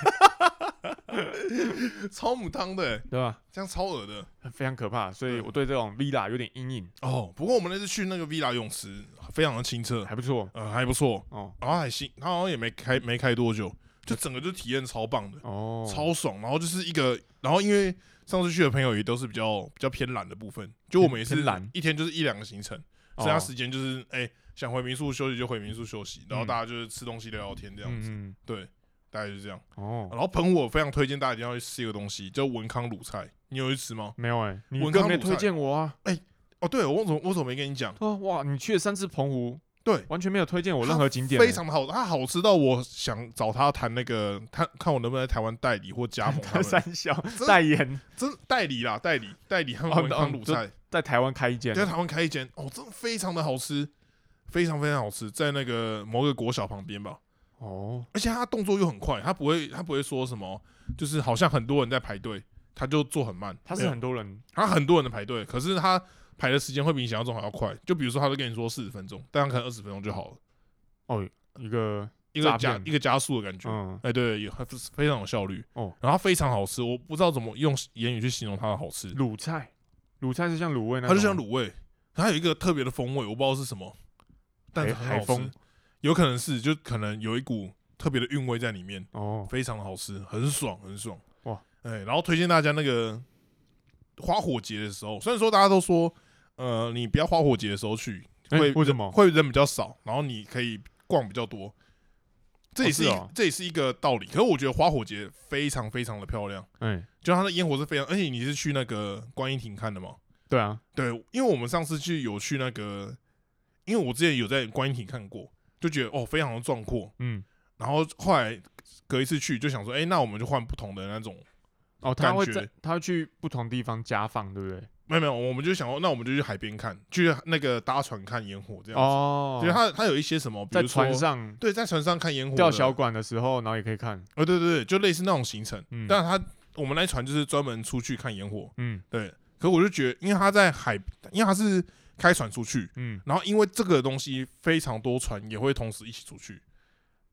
超母汤的欸，对吧？这样超恶的。非常可怕，所以对。我对这种 villa 有点阴影，哦。不过我们那次去那个 villa 泳池，非常的清澈，还不错。呃，还不错，哦。然后还新，他好像也没开没开多久，就整个就体验超棒的，哦，超爽。然后就是一个，然后因为上次去的朋友也都是比较比较偏懒的部分，就我们也是懒一天就是一两个行程，哦剩下时间就是哎、想回民宿休息就回民宿休息，然后嗯大家就是吃东西聊聊天这样子，嗯对，大概就是这样。嗯哦，然后澎湖我非常推荐大家一定要去吃一个东西，叫文康卤菜，你有去吃吗？没有哎，你文康没推荐我啊。哎哦，对，我怎么我怎么没跟你讲？哦哇，你去了三次澎湖，对，完全没有推荐我任何景点。欸，非常的好，它好吃到我想找他谈那个，他看我能不能在台湾代理或加盟他们，[LAUGHS] 三小代言。真代理啦，代理代理他们哦文康哦卤菜，在台湾开一间。在台湾开一间，哦，真的非常的好吃，非常非常好吃，在那个某个国小旁边吧，哦，而且他动作又很快，他不会他不会说什么，就是好像很多人在排队，他就做很慢，他是很多人。他很多人的排队，可是他排的时间会比你想象中还要快，就比如说他都跟你说四十分钟，但他可能二十分钟就好了，哦，一个一个加一个加速的感觉，嗯。哎、对，非常有效率哦，然后非常好吃，我不知道怎么用言语去形容它的好吃，卤菜，卤菜是像卤味那它，就像卤味，它有一个特别的风味，我不知道是什么，但是海很好吃海风，有可能是就可能有一股特别的韵味在里面，哦，非常的好吃，很爽很爽，哇，哎、然后推荐大家那个花火节的时候，虽然说大家都说，呃，你不要花火节的时候去，哎会为什么？会人比较少，然后你可以逛比较多。这也是这也是一个道理，可是我觉得花火节非常非常的漂亮，哎，就它的烟火是非常，而且你是去那个观音亭看的吗？对啊，对，因为我们上次去有去那个，因为我之前有在观音亭看过，就觉得哦非常的壮阔，嗯，然后后来隔一次去就想说，哎、那我们就换不同的那种，哦，他会他会去不同地方加放，对不对？没有没有，我们就想说，那我们就去海边看，去那个搭船看烟火这样子。哦。就是它它有一些什么，比在如说船上。对，在船上看烟火的，吊小管的时候，然后也可以看，哦，对对对，就类似那种行程。嗯。但它我们那一船就是专门出去看烟火，嗯。对。可我就觉得，因为它在海，因为它是开船出去，嗯，然后因为这个东西非常多船也会同时一起出去，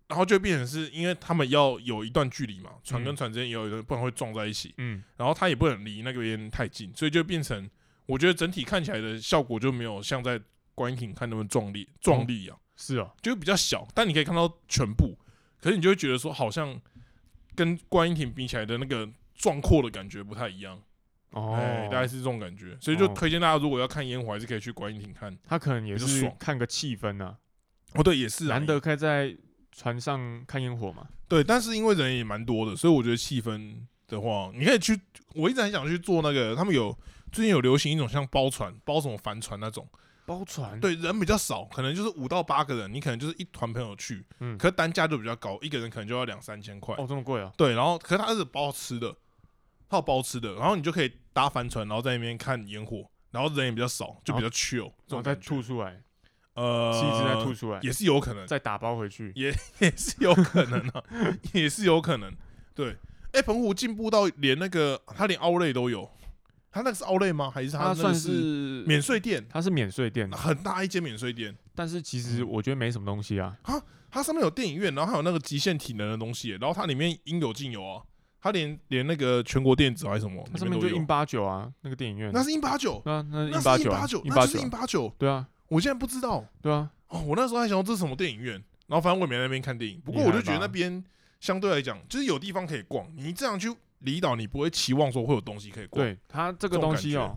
然后就变成是因为他们要有一段距离嘛，船跟嗯船之间也有一段，不然会撞在一起。嗯，然后他也不能离那个边太近，所以就变成我觉得整体看起来的效果就没有像在观音亭看那么壮丽壮丽啊，是啊，就比较小，但你可以看到全部，可是你就会觉得说好像跟观音亭比起来的那个壮阔的感觉不太一样，哦，哎、大概是这种感觉，所以就哦推荐大家如果要看烟火，还是可以去观音亭看。他可能也是爽看个气氛呐，哦，对，也是啊，难得可以在船上看烟火嘛，对，但是因为人也蛮多的，所以我觉得气氛的话，你可以去。我一直很想去做那个，他们有最近有流行一种像包船、包什么帆船那种，包船，对，人比较少，可能就是五到八个人，你可能就是一团朋友去，嗯，可是单价就比较高，一个人可能就要两三千块。哦，这么贵啊，对，然后可是它是包吃的，它有包吃的，然后你就可以搭帆船，然后在那边看烟火，然后人也比较少，就比较 chill 这然后再吐出来，呃，吐出来，也是有可能，再打包回去，也 [LAUGHS] 也是有可能啊，[LAUGHS] 也是有可能。对，哎、澎湖进步到连那个它连奥类都有，它那个是奥类吗？还是它那个它算是是免税店？它是免税店，很大一间免税店，但是其实我觉得没什么东西啊，它上面有电影院，然后还有那个极限体能的东西，然后它里面应有尽有啊。它连连那个全国电子还是什么，它上面就印八九啊，那个电影院，那是印八九，那是那印八九印八九，，印八九那就是印，八九。对啊，我现在不知道。对啊，哦，我那时候还想说这是什么电影院，然后反正我也没在那边看电影。不过我就觉得那边相对来讲，就是有地方可以逛。你这样去离岛，你不会期望说会有东西可以逛。，对它这个东西哦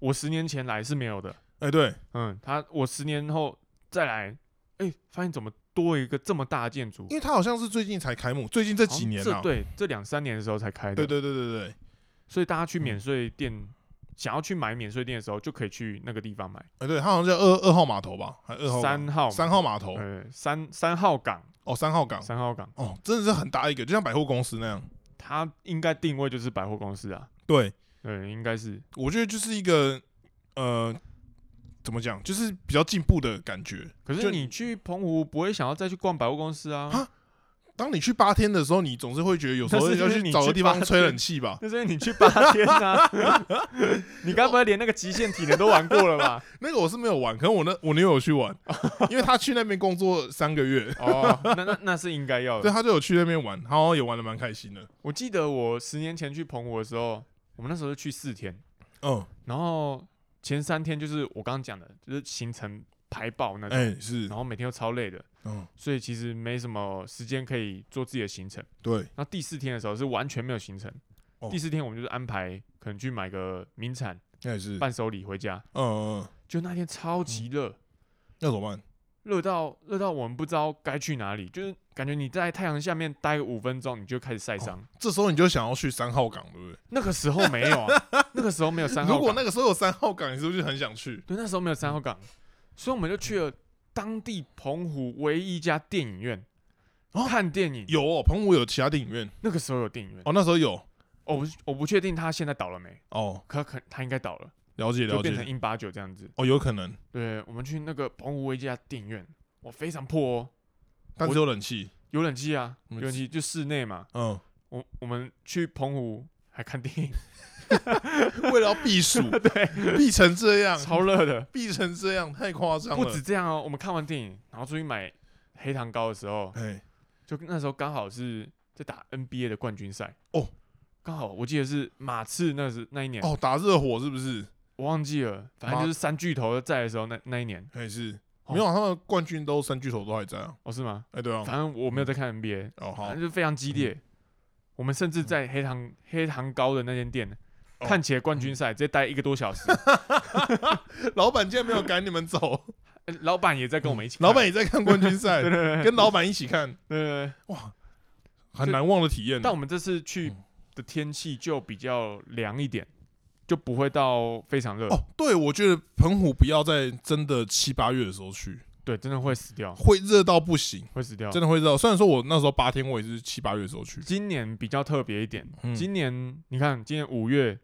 我十年前来是没有的，哎、对，嗯，它我十年后再来，哎，发现怎么多一个这么大的建筑，因为它好像是最近才开幕，最近这几年啊。这对这两三年的时候才开的，对对对对对，所以大家去免税店，想要去买免税店的时候，就可以去那个地方买。哎、对，它好像叫二二号码头吧，还二号三号，三号码头，呃，三三号港，哦，三号港，三号港，哦，真的是很大一个，就像百货公司那样。它应该定位就是百货公司啊。对，对，应该是。我觉得就是一个呃，怎么讲，就是比较进步的感觉。可是你去澎湖不会想要再去逛百货公司啊？啊当你去八天的时候，你总是会觉得有时候要那是因为你找个地方吹冷气吧。就是你去八天啊，[LAUGHS] 你该不会连那个极限体能都玩过了吧？[LAUGHS] 那个我是没有玩，可能我那我女友有去玩，[LAUGHS] 因为她去那边工作三个月，哦，那那那是应该要的对，她就有去那边玩，她好像也玩的蛮开心的。我记得我十年前去澎湖的时候，我们那时候去四天，嗯，然后前三天就是我刚刚讲的，就是行程排爆那种，哎、是然，后每天都超累的，嗯，所以其实没什么时间可以做自己的行程。对，那第四天的时候是完全没有行程，哦。第四天我们就是安排可能去买个名产那也是，嗯伴手礼回家，嗯嗯，就那天超级热，那怎么办？热到热到我们不知道该去哪里，就是感觉你在太阳下面待个五分钟，你就开始晒伤。这时候你就想要去三号港，对不对？那个时候没有啊，[LAUGHS] 那个时候没有三号港。如果，那个时候有三号港，你是不是就很想去？对，那时候没有三号港，所以我们就去了当地澎湖唯一一家电影院、哦？看电影。有哦，澎湖有其他电影院。那个时候有电影院，哦，那时候有。哦我不我不确定他现在倒了没，哦，可可他应该倒了，了解了就变成解，英八九这样子。哦，有可能，对，我们去那个澎湖唯一一家电影院，哇，非常破哦，但是有冷气，有冷气啊，有嗯冷气就室内嘛。嗯，我我们去澎湖还看电影，[LAUGHS] 为了要避暑，[LAUGHS] 对，避成这样，超热的。避成这样，太夸张不止。这样哦，我们看完电影，然后出去买黑糖糕的时候，哎，就那时候刚好是在打 NBA 的冠军赛哦，刚好我记得是马刺那是那一年，哦，打热火是不是？我忘记了，反正就是三巨头在的时候那那一年，还是哦没有，他们冠军都三巨头都还在啊。哦是吗？哎，对啊，反正我没有在看 NBA，哦好反正，就非常激烈。我们甚至在黑糖黑糖糕的那间店哦看起来冠军赛，直接待一个多小时，[LAUGHS] 老板竟然没有赶你们走，呃老板也在跟我们一起看。老板也在看冠军赛。[LAUGHS] 对，对对。跟老板一起看，对对对，哇，很难忘的体验。但我们这次去嗯的天气就比较凉一点，就不会到非常热。哦，对，我觉得澎湖不要在真的七八月的时候去，对，真的会死掉，会热到不行，会死掉。真的会热到。虽然说我那时候八天，我也是七八月的时候去，今年比较特别一点，嗯。今年你看，今年五月，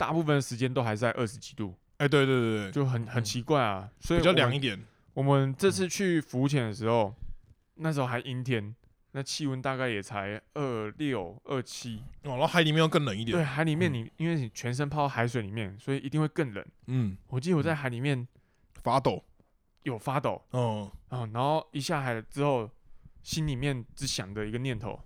大部分的时间都还在二十几度，哎，对对对对，就很很奇怪啊。所以比较凉一点。我们这次去浮潜的时候，那时候还阴天，那气温大概也才二六二七。哦，然后海里面要更冷一点对，海里面嗯你、因为你全身泡海水里面，所以一定会更冷。嗯，我记得我在海里面发抖。有发抖哦，啊、然后一下海之后，心里面只想着一个念头：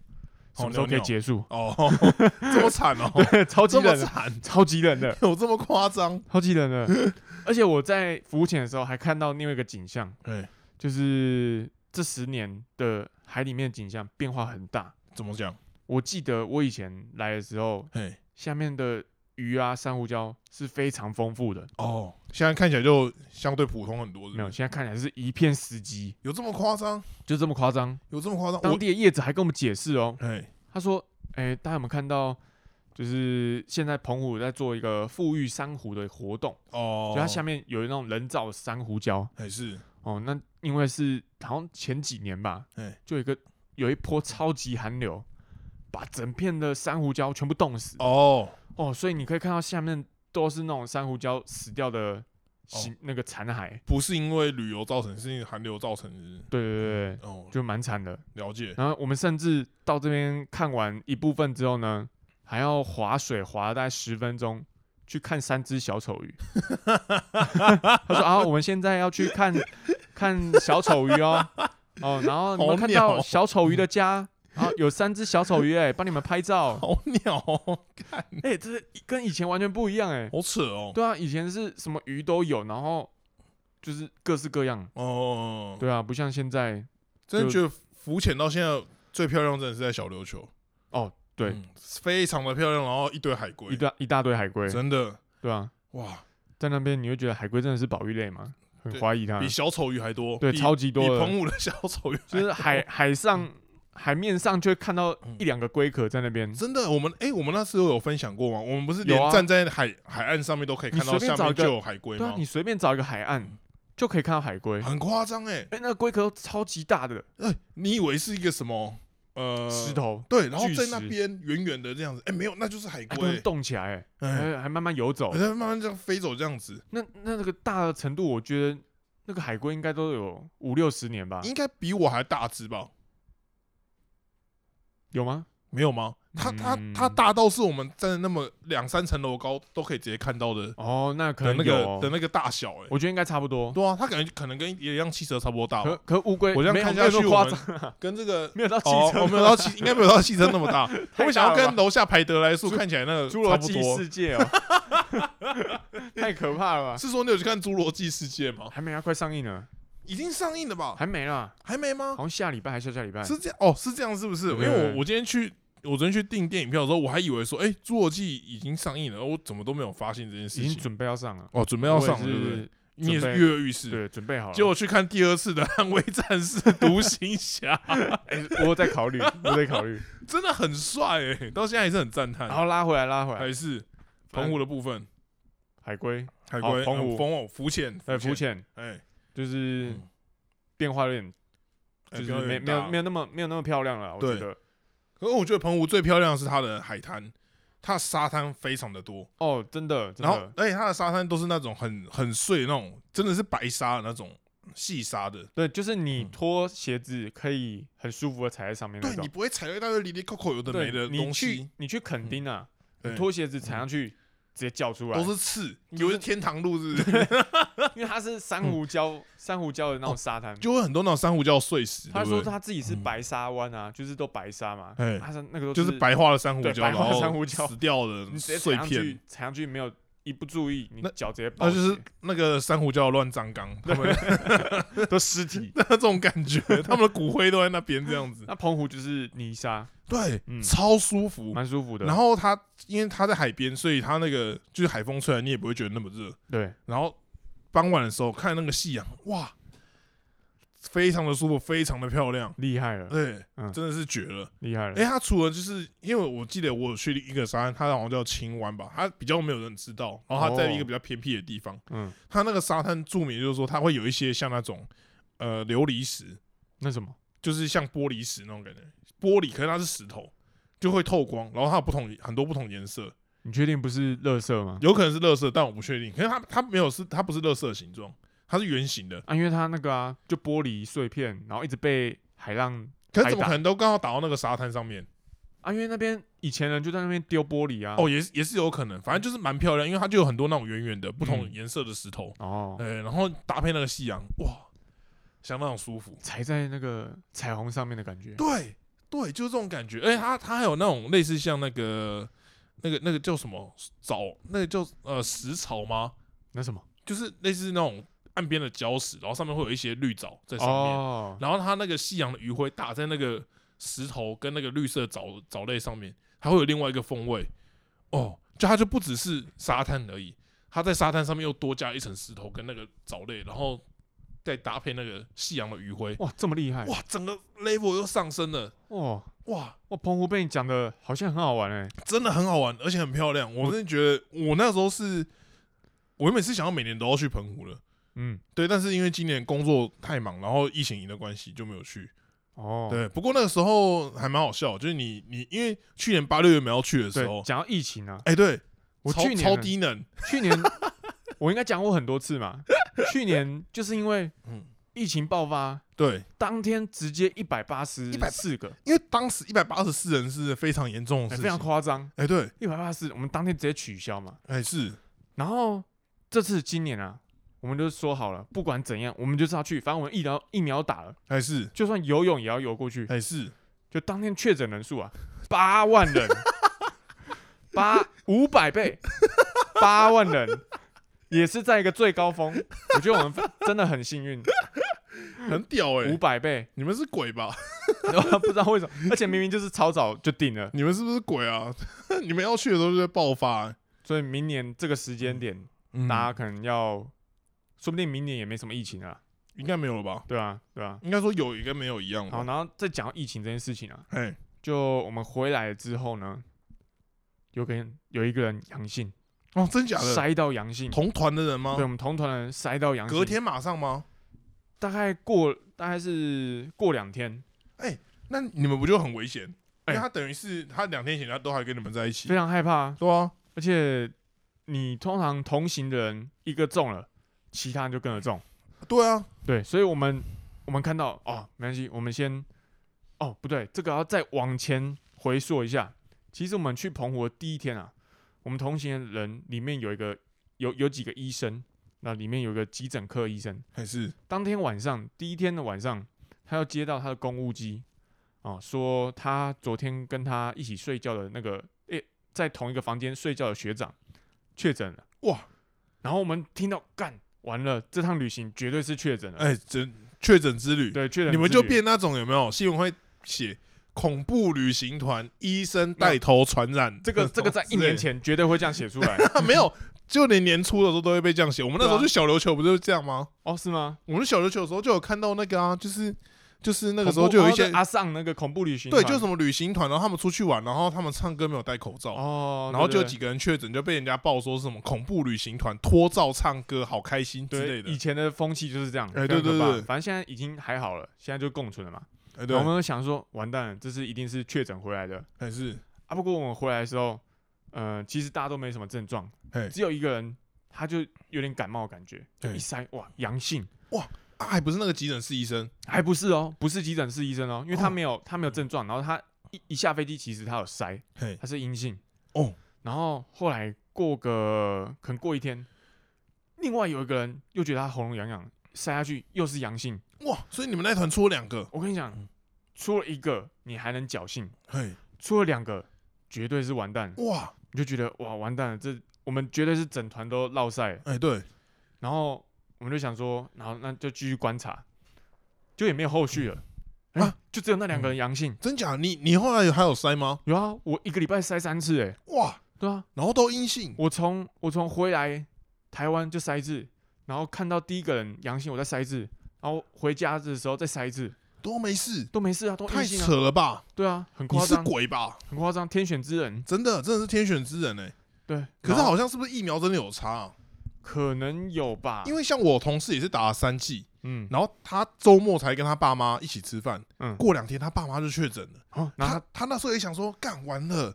什好么时候可以结束？哦，[LAUGHS] 这么惨哦，[LAUGHS] 超级冷的，惨，超级冷的，[LAUGHS] 有这么夸张？超级冷的。而且我在浮潜的时候还看到另外一个景象，对，就是这十年的海里面景象变化很大。怎么讲？我记得我以前来的时候，哎，下面的鱼啊、珊瑚礁是非常丰富的，哦，现在看起来就相对普通很多，是是没有，现在看起来是一片死寂，有这么夸张？就这么夸张。有这么夸张？当我地的业者还跟我们解释哦，哎，他说：“哎、大家有没有看到？就是现在澎湖在做一个富裕珊瑚的活动，哦，就它下面有那种人造珊瑚礁还是哦。那因为是好像前几年吧，哎，就有一个有一波超级寒流，把整片的珊瑚礁全部冻死哦，哦，所以你可以看到下面都是那种珊瑚礁死掉的形、那个残骸。不是因为旅游造成，是因为寒流造成的。对对对对，哦，就蛮惨的。了解。然后我们甚至到这边看完一部分之后呢，还要划水划大概十分钟去看三只小丑鱼。[LAUGHS] 他说啊，我们现在要去看看小丑鱼哦，哦，然后你们看到小丑鱼的家。啊，有三只小丑鱼哎、[LAUGHS] 帮你们拍照。好鸟哦，哎、这是跟以前完全不一样哎、好扯哦。对啊，以前是什么鱼都有，然后就是各式各样。哦，对啊，不像现在真的觉得浮潜到现在最漂亮，真的是在小琉球。哦，对，嗯非常的漂亮，然后一堆海龟。一，大一大堆海龟，真的。对啊，哇，在那边你会觉得海龟真的是保育类吗？很对怀疑它。比，小丑鱼还多，对超级多比澎湖的小丑鱼就是海海上海面上就会看到嗯一两个龟壳在那边，真的，我们哎、我们那时候有分享过吗？我们不是连站在海、海岸上面都可以看到下面就有海龟吗，对啊你？随便找一个海岸就可以看到海龟，很夸张哎！哎，那个龟壳都超级大的哎，你以为是一个什么呃石？头，对，然后在那边远远的这样子，哎、没有，那就是海龟，动起来，哎，哎，还还慢慢游走而。且慢慢这样飞走这样子，那那那个大的程度，我觉得那个海龟应该都有五六十年吧。应该比我还大只吧？有吗？没有吗？它它它嗯大到是我们站在那么两三层楼高都可以直接看到的哦，那可能那个的那个大小、欸，我觉得应该差不多。对啊，它感觉可能跟一辆汽车差不多大可，可乌龟，我这样看下去 [LAUGHS] 跟这个没有到汽哦，车，我没有到汽，[LAUGHS] 应该没有到汽车那么大。太我想要跟楼下排德来树看起来那个侏罗纪。世界哦，[LAUGHS] 太可怕了吧？是说你有去看《侏罗纪世界》吗？还没啊，快上映了，已经上映了吧？还没啦，还没吗好？像下礼拜还是下下礼拜？是这样哦，是这样是不是？因对为我我今天去，我昨天去订电影票的时候，我还以为说，哎，《侏罗纪》已经上映了，我怎么都没有发现这件事情。已经准备要上了，哦，准备要上了，对不对？是你也是跃跃欲试。对，准备好了。结果去看第二次的《捍卫战士》独行侠，哎，[LAUGHS] 我在考虑，我在考虑。真的很帅哎，到现在还是很赞叹然。后拉回来，拉回来，还是澎湖的部分，海龟，海龟、澎湖嗯澎湖浮潜，对，浮，潜哎，就是嗯。变化有点，哎就是没没有没有那么没有那么漂亮了，我对。觉得。可是我觉得澎湖最漂亮的是它的海滩，它的沙滩非常的多，哦，真的，真然后的，而且它的沙滩都是那种很很碎的那种，真的是白沙的那种细沙的，对，就是你嗯。脱鞋子可以很舒服的踩在上面那种。对你不会踩到一大堆里里扣扣有的没的东你去西，你去垦丁啊，脱鞋子踩上去直接叫出来，都是刺，你以为是天堂路是不是？[LAUGHS] 因为它是珊瑚礁珊瑚礁的那种沙滩。就会很多那种珊瑚礁碎石，他说他自己是嗯。白沙湾啊，就是都白沙嘛，哎他是那个都就是白化的珊瑚礁，对白化的然后珊瑚礁。死掉的碎片。上去，，踩上去没有一不注意，你那脚直接那就是那个珊瑚礁的乱葬岗，他们 [LAUGHS] 都尸体。[LAUGHS] 这种感觉，[LAUGHS] 他们的骨灰都在那边这样子，那澎湖就是泥沙，对，嗯超舒服。蛮舒服的。然后它因为它在海边，所以它那个就是海风吹来，你也不会觉得那么热。对，然后傍晚的时候看那个夕阳，哇，非常的舒服，非常的漂亮，厉害了，对，嗯真的是绝了。厉害了。哎、它除了就是因为我记得我有去一个沙滩，它好像叫青湾吧，它比较没有人知道，然后它在一个比较偏僻的地方，嗯，它那个沙滩著名就是说它会有一些像那种呃琉璃石，那什么？就是像玻璃石那种感觉，玻璃可是它是石头，就会透光，然后它有不同很多不同颜色，你确定不是乐色吗？有可能是乐色，但我不确定。可是它它没有是它不是乐色的形状，它是圆形的。啊，因为它那个啊，就玻璃碎片，然后一直被海浪可是怎么可能都刚好打到那个沙滩上面？啊，因为那边以前人就在那边丢玻璃啊。哦，也是也是有可能，反正就是蛮漂亮，因为它就有很多那种圆圆的不同嗯颜色的石头，哦，对，然后搭配那个夕阳，哇，相当舒服。踩在那个彩虹上面的感觉。对对，就是这种感觉。而且它它还有那种类似像那个那个那个叫什么藻，那个叫呃石草吗？那什么？就是类似那种岸边的礁石，然后上面会有一些绿藻在上面，哦，然后它那个夕阳的余晖打在那个石头跟那个绿色藻藻类上面，还会有另外一个风味。哦，就它就不只是沙滩而已，它在沙滩上面又多加一层石头跟那个藻类，然后再搭配那个夕阳的余晖，哇，这么厉害！哇，整个 level 又上升了，哇哇，哇，澎湖被你讲的好像很好玩哎。真的很好玩，而且很漂亮。我真的觉得我那时候是，我原本是想要每年都要去澎湖了。嗯，对，但是因为今年工作太忙，然后疫情营的关系就没有去。哦，对，不过那个时候还蛮好笑，就是你你因为去年八六月没要去的时候，，讲到疫情啊，哎、对我去年超低能，去年我应该讲过很多次嘛。去年就是因为 [LAUGHS] 嗯，疫情爆发，对，当天直接一百八十一百四个，因为当时一百八十四人是非常严重的事非常夸张。哎、对，一百八十四，我们当天直接取消嘛。哎、是，然后这次今年啊，我们就说好了，不管怎样，我们就是要去，反正我们疫苗疫苗打了，还是，就算游泳也要游过去。还是，就当天确诊人数啊，八万人，八五百倍，八万人，也是在一个最高峰。我觉得我们真的很幸运，[LAUGHS] 很屌哎、五百倍，你们是鬼吧？[LAUGHS] 不知道为什么，而且明明就是超早就定了，你们是不是鬼啊？[LAUGHS] 你们要去的时候就在爆发、欸，所以明年这个时间点，嗯大家可能要，说不定明年也没什么疫情了，应该没有了吧？对啊，对啊。应该说有，应该没有一样吧。好，然后再讲到疫情这件事情啊，哎，就我们回来之后呢，有个人有一个人阳性，哦，真假的？筛到阳性，同团的人吗对，？我们同团的人筛到阳性，隔天马上吗？大概过大概是过两天，哎那你们不就很危险？因哎为他等于是他两天前他都还跟你们在一起非，常害怕啊，对啊，而且你通常同行的人一个中了，其他人就跟着中，对啊，对，所以我们我们看到哦，没关系，我们先哦不对，这个要再往前回溯一下，其实我们去澎湖的第一天啊，我们同行的人里面有一个有有几个医生，那里面有一个急诊科医生。还是。当天晚上第一天的晚上，他要接到他的公务机，哦，说他昨天跟他一起睡觉的那个，诶、在同一个房间睡觉的学长确诊了。哇，然后我们听到干完了，这趟旅行绝对是确诊了。哎，真确诊之旅，对，确诊你们就变那种有没有新闻会写恐怖旅行团医生带头传染？这个 [LAUGHS] 这个在一年前绝对会这样写出来。[LAUGHS] 没有，就连年初的时候都会被这样写。我们那时候去小琉球不就是这样吗？哦，是吗？我们小琉球的时候就有看到那个啊，就是就是那个时候就有一些哦阿尚那个恐怖旅行对，就什么旅行团，然后他们出去玩，然后他们唱歌没有戴口罩，哦，然后就几个人确诊，就被人家报说是什么恐怖旅行团脱罩唱歌，好开心之类的。以。前的风气就是这样，哎对对对。反正现在已经还好了，现在就共存了嘛。哎，对。我，们想说，完蛋了，这是一定是确诊回来的。还是。啊。不过我们回来的时候，呃，其实大家都没什么症状，嘿。只有一个人他就有点感冒的感觉，就一筛哇阳性，啊，还不是那个急诊室医生，还不是哦，不是急诊室医生哦，因为他哦没有他没有症状，然后他一一下飞机其实他有筛，嘿，他是阴性哦，然后后来过个可能过一天，另外有一个人又觉得他喉咙痒痒，筛下去又是阳性。哇，所以你们那团出了两个，我跟你讲嗯，出了一个你还能侥幸，嘿，出了两个绝对是完蛋，哇，你就觉得哇完蛋了，这我们绝对是整团都落赛。哎，对，然后我们就想说，然后那就继续观察，就也没有后续了。啊啊，就只有那两个人阳性。真假？你你后来还有筛吗？有啊，我一个礼拜筛三次，哎，哇，对啊，然后都阴性，我从我从回来台湾就筛一次，然后看到第一个人阳性，我再筛一次，然后回家的时候再筛一次，都没事，都没事啊，都太阴性啊。扯了吧？对啊，很你是夸张，鬼吧？很夸张，天选之人。真的，真的是天选之人哎。对，可是然后好像是不是疫苗真的有差啊？可能有吧，因为像我同事也是打了三剂，嗯，然后他周末才跟他爸妈一起吃饭，嗯过两天他爸妈就确诊了。哦，然后他他那时候也想说，干完了，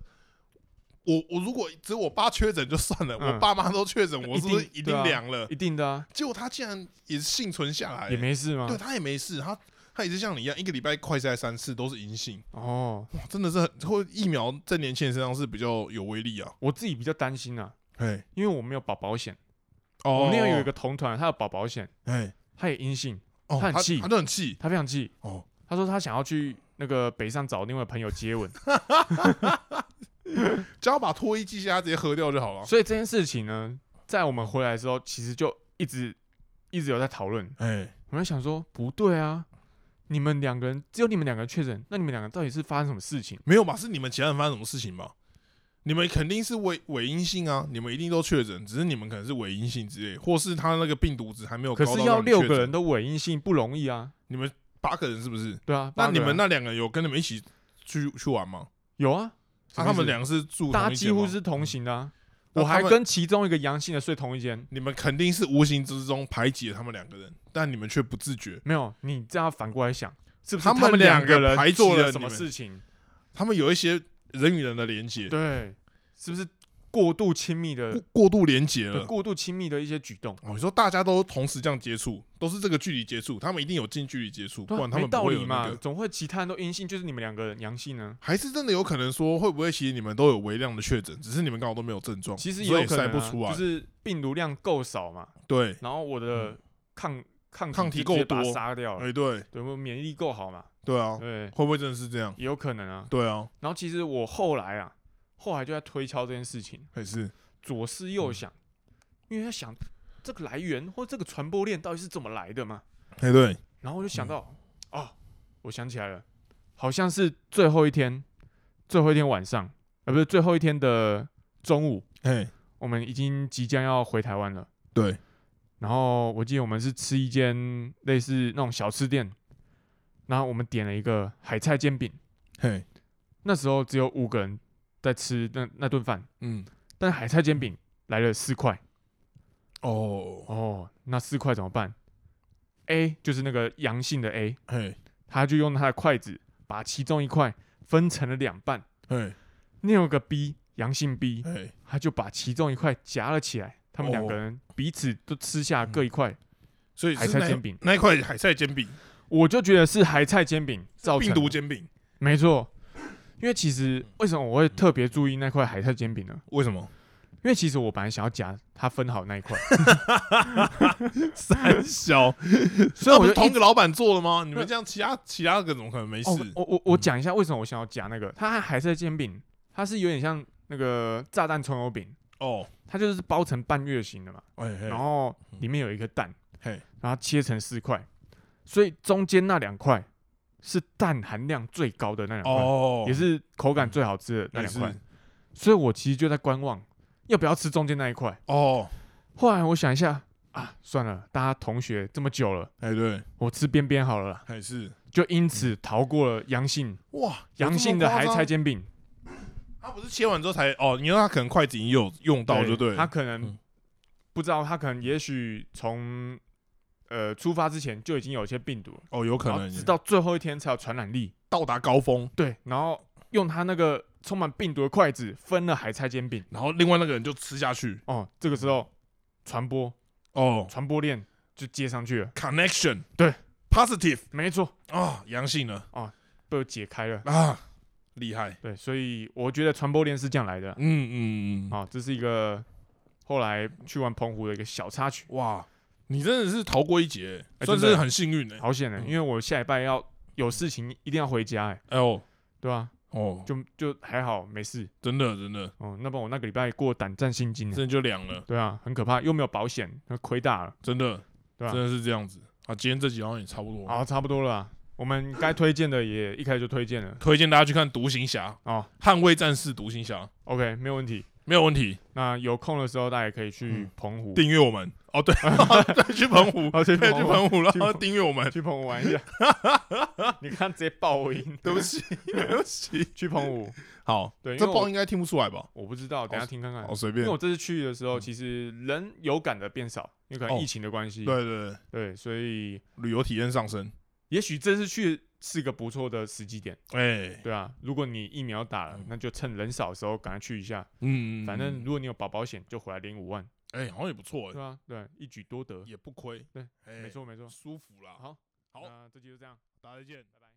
我我如果只有我爸确诊就算了，嗯我爸妈都确诊，我是不是一定凉了？一定的啊，结果他竟然也是幸存下来、也没事吗对？他也没事，他他也是像你一样，一个礼拜快筛三次都是阴性，哦，哇，真的是很，或疫苗在年轻人身上是比较有威力啊。我自己比较担心啊，哎，因为我没有保保险。哦我们那边有一个同团，他有保保险，哎，他也阴性，哦，他很气他都很气他非常气。哦，他说他想要去那个北上找另外朋友接吻，[LAUGHS] 只要把脱衣机下直接喝掉就好了。所以这件事情呢，在我们回来的时候，其实就一直一直有在讨论。哎，我在想说，不对啊，你们两个人只有你们两个人确诊，那你们两个到底是发生什么事情？没有吧？是你们其他人发生什么事情吧？你们肯定是伪伪阴性啊，你们一定都确诊，只是你们可能是伪阴性之类，或是他那个病毒值还没有高可是要六个人都伪阴性不容易啊，你们八个人是不是？对啊。那你们那两个有跟你们一起去去玩吗？有啊？啊，他们两个是住大家几乎是同行的、啊，我还跟其中一个阳性的睡同一间。你们肯定是无形之中排挤了他们两个人，但你们却不自觉。没有，你这样反过来想，是不是他们们两个个人排挤做了什么事情？他们有一些人与人的连接，对，是不是过度亲密的过过度连接了。过度亲密的一些举动？哦，你说大家都同时这样接触，都是这个距离接触，他们一定有近距离接触，不对啊没然他们不会有那道理嘛，总会其他人都阴性，就是你们两个人阳性呢？还是真的有可能说，会不会其实你们都有微量的确诊，只是你们刚好都没有症状，其实也有可能、啊，不出来。就是病毒量够少嘛，对，然后我的抗抗抗体够多杀掉了，哎，对，对我免疫力够好嘛，对啊，对，会不会真的是这样？也有可能啊。对啊，然后其实我后来啊，后来就在推敲这件事情，还是左思嗯右想，因为他想这个来源或这个传播链到底是怎么来的嘛。哎，对，然后我就想到，嗯哦，我想起来了，好像是最后一天，最后一天晚上，啊，不是最后一天的中午，哎，我们已经即将要回台湾了。对，然后我记得我们是吃一间类似那种小吃店，然后我们点了一个海菜煎饼。嘿，那时候只有五个人在吃那那顿饭，嗯，但海菜煎饼来了四块。哦，哦，那四块怎么办？A 就是那个阳性的 A，嘿，他就用他的筷子把其中一块分成了两半。嘿，另有个 B 阳性 B，嘿，他就把其中一块夹了起来，他们两个哦人彼此都吃下各一块。所以是海菜煎饼。那一块海菜煎饼，我就觉得是海菜煎饼造成病的毒煎饼，没错，因为其实为什么我会特别注意那块海菜煎饼呢？为什么？因为其实我本来想要夹它分好那一块，[LAUGHS] 三小，所以我就一那不是同一个老板做的吗？你们这样，其他其他个怎么可能没事？哦，我我我嗯讲一下为什么我想要夹那个，它海菜煎饼，它是有点像那个炸弹葱油饼，哦，它就是包成半月形的嘛，哎嘿，然后里面有一颗蛋，嘿，然后切成四块，所以中间那两块是蛋含量最高的那两块，哦，也是口感最好吃的那也是。两块，所以我其实就在观望要不要吃中间那一块。哦，后来我想一下啊，算了，大家同学这么久了，哎对，我吃边边好了啦，还是。就因此逃过了阳性。哇，阳性的海菜菜，煎饼。他不是切完之后才哦，你说他可能筷子已经有用到，就对了，他可能嗯。不知道，他可能也许从呃出发之前就已经有一些病毒了，哦，有可然后能直到最后一天才有传染力。到达高峰，对，然后用他那个充满病毒的筷子分了海菜煎饼。然后另外那个人就吃下去，哦，这个时候传播哦传播链就接上去了。，connection，对，positive，没错，啊，阳性了被我解开了。啊，厉害，对，所以我觉得传播链是这样来的。嗯嗯嗯，啊，这是一个后来去玩澎湖的一个小插曲，哇，你真的是逃过一劫，哎真的算是很幸运的，好险的，嗯因为我下礼拜要有事情，一定要回家，哎，哎呦，对吧？哦，就就还好，没事。真的真的，哦，那不然我那个礼拜过胆战心惊啊，真的就凉了，对啊，很可怕，又没有保险，那亏大了，真的，对吧真的是这样子啊。今天这集好像也差不多，好，差不多了啊，我们该推荐的也一开始就推荐了，推荐大家去看《独行侠》哦《捍卫战士》《独行侠》，，OK，没有问题。没有问题。那有空的时候，大家也可以去嗯澎湖，订阅我们哦，对，[LAUGHS] 对，去澎湖，对，去澎湖，澎湖，然后去澎订阅我们。去澎湖玩一下。[LAUGHS] 你看，直接爆音，对不起，[LAUGHS] 对不起。去澎湖，好，对这爆应该听不出来吧？我不知道，等下听看看哦，。随便因为。我这次去的时候，嗯其实人有感的变少，因为可能哦疫情的关系。对对对，对，所以旅游体验上升。也许这次去是个不错的时机点。哎，对啊，如果你疫苗打了嗯，那就趁人少的时候赶快去一下。嗯，反正如果你有保保险，就回来领五万，哎，好像也不错，哎，对啊，对，一举多得。也不亏。对，哎没，错没错。舒服了。好，好那这期就这样，大家再见。拜拜。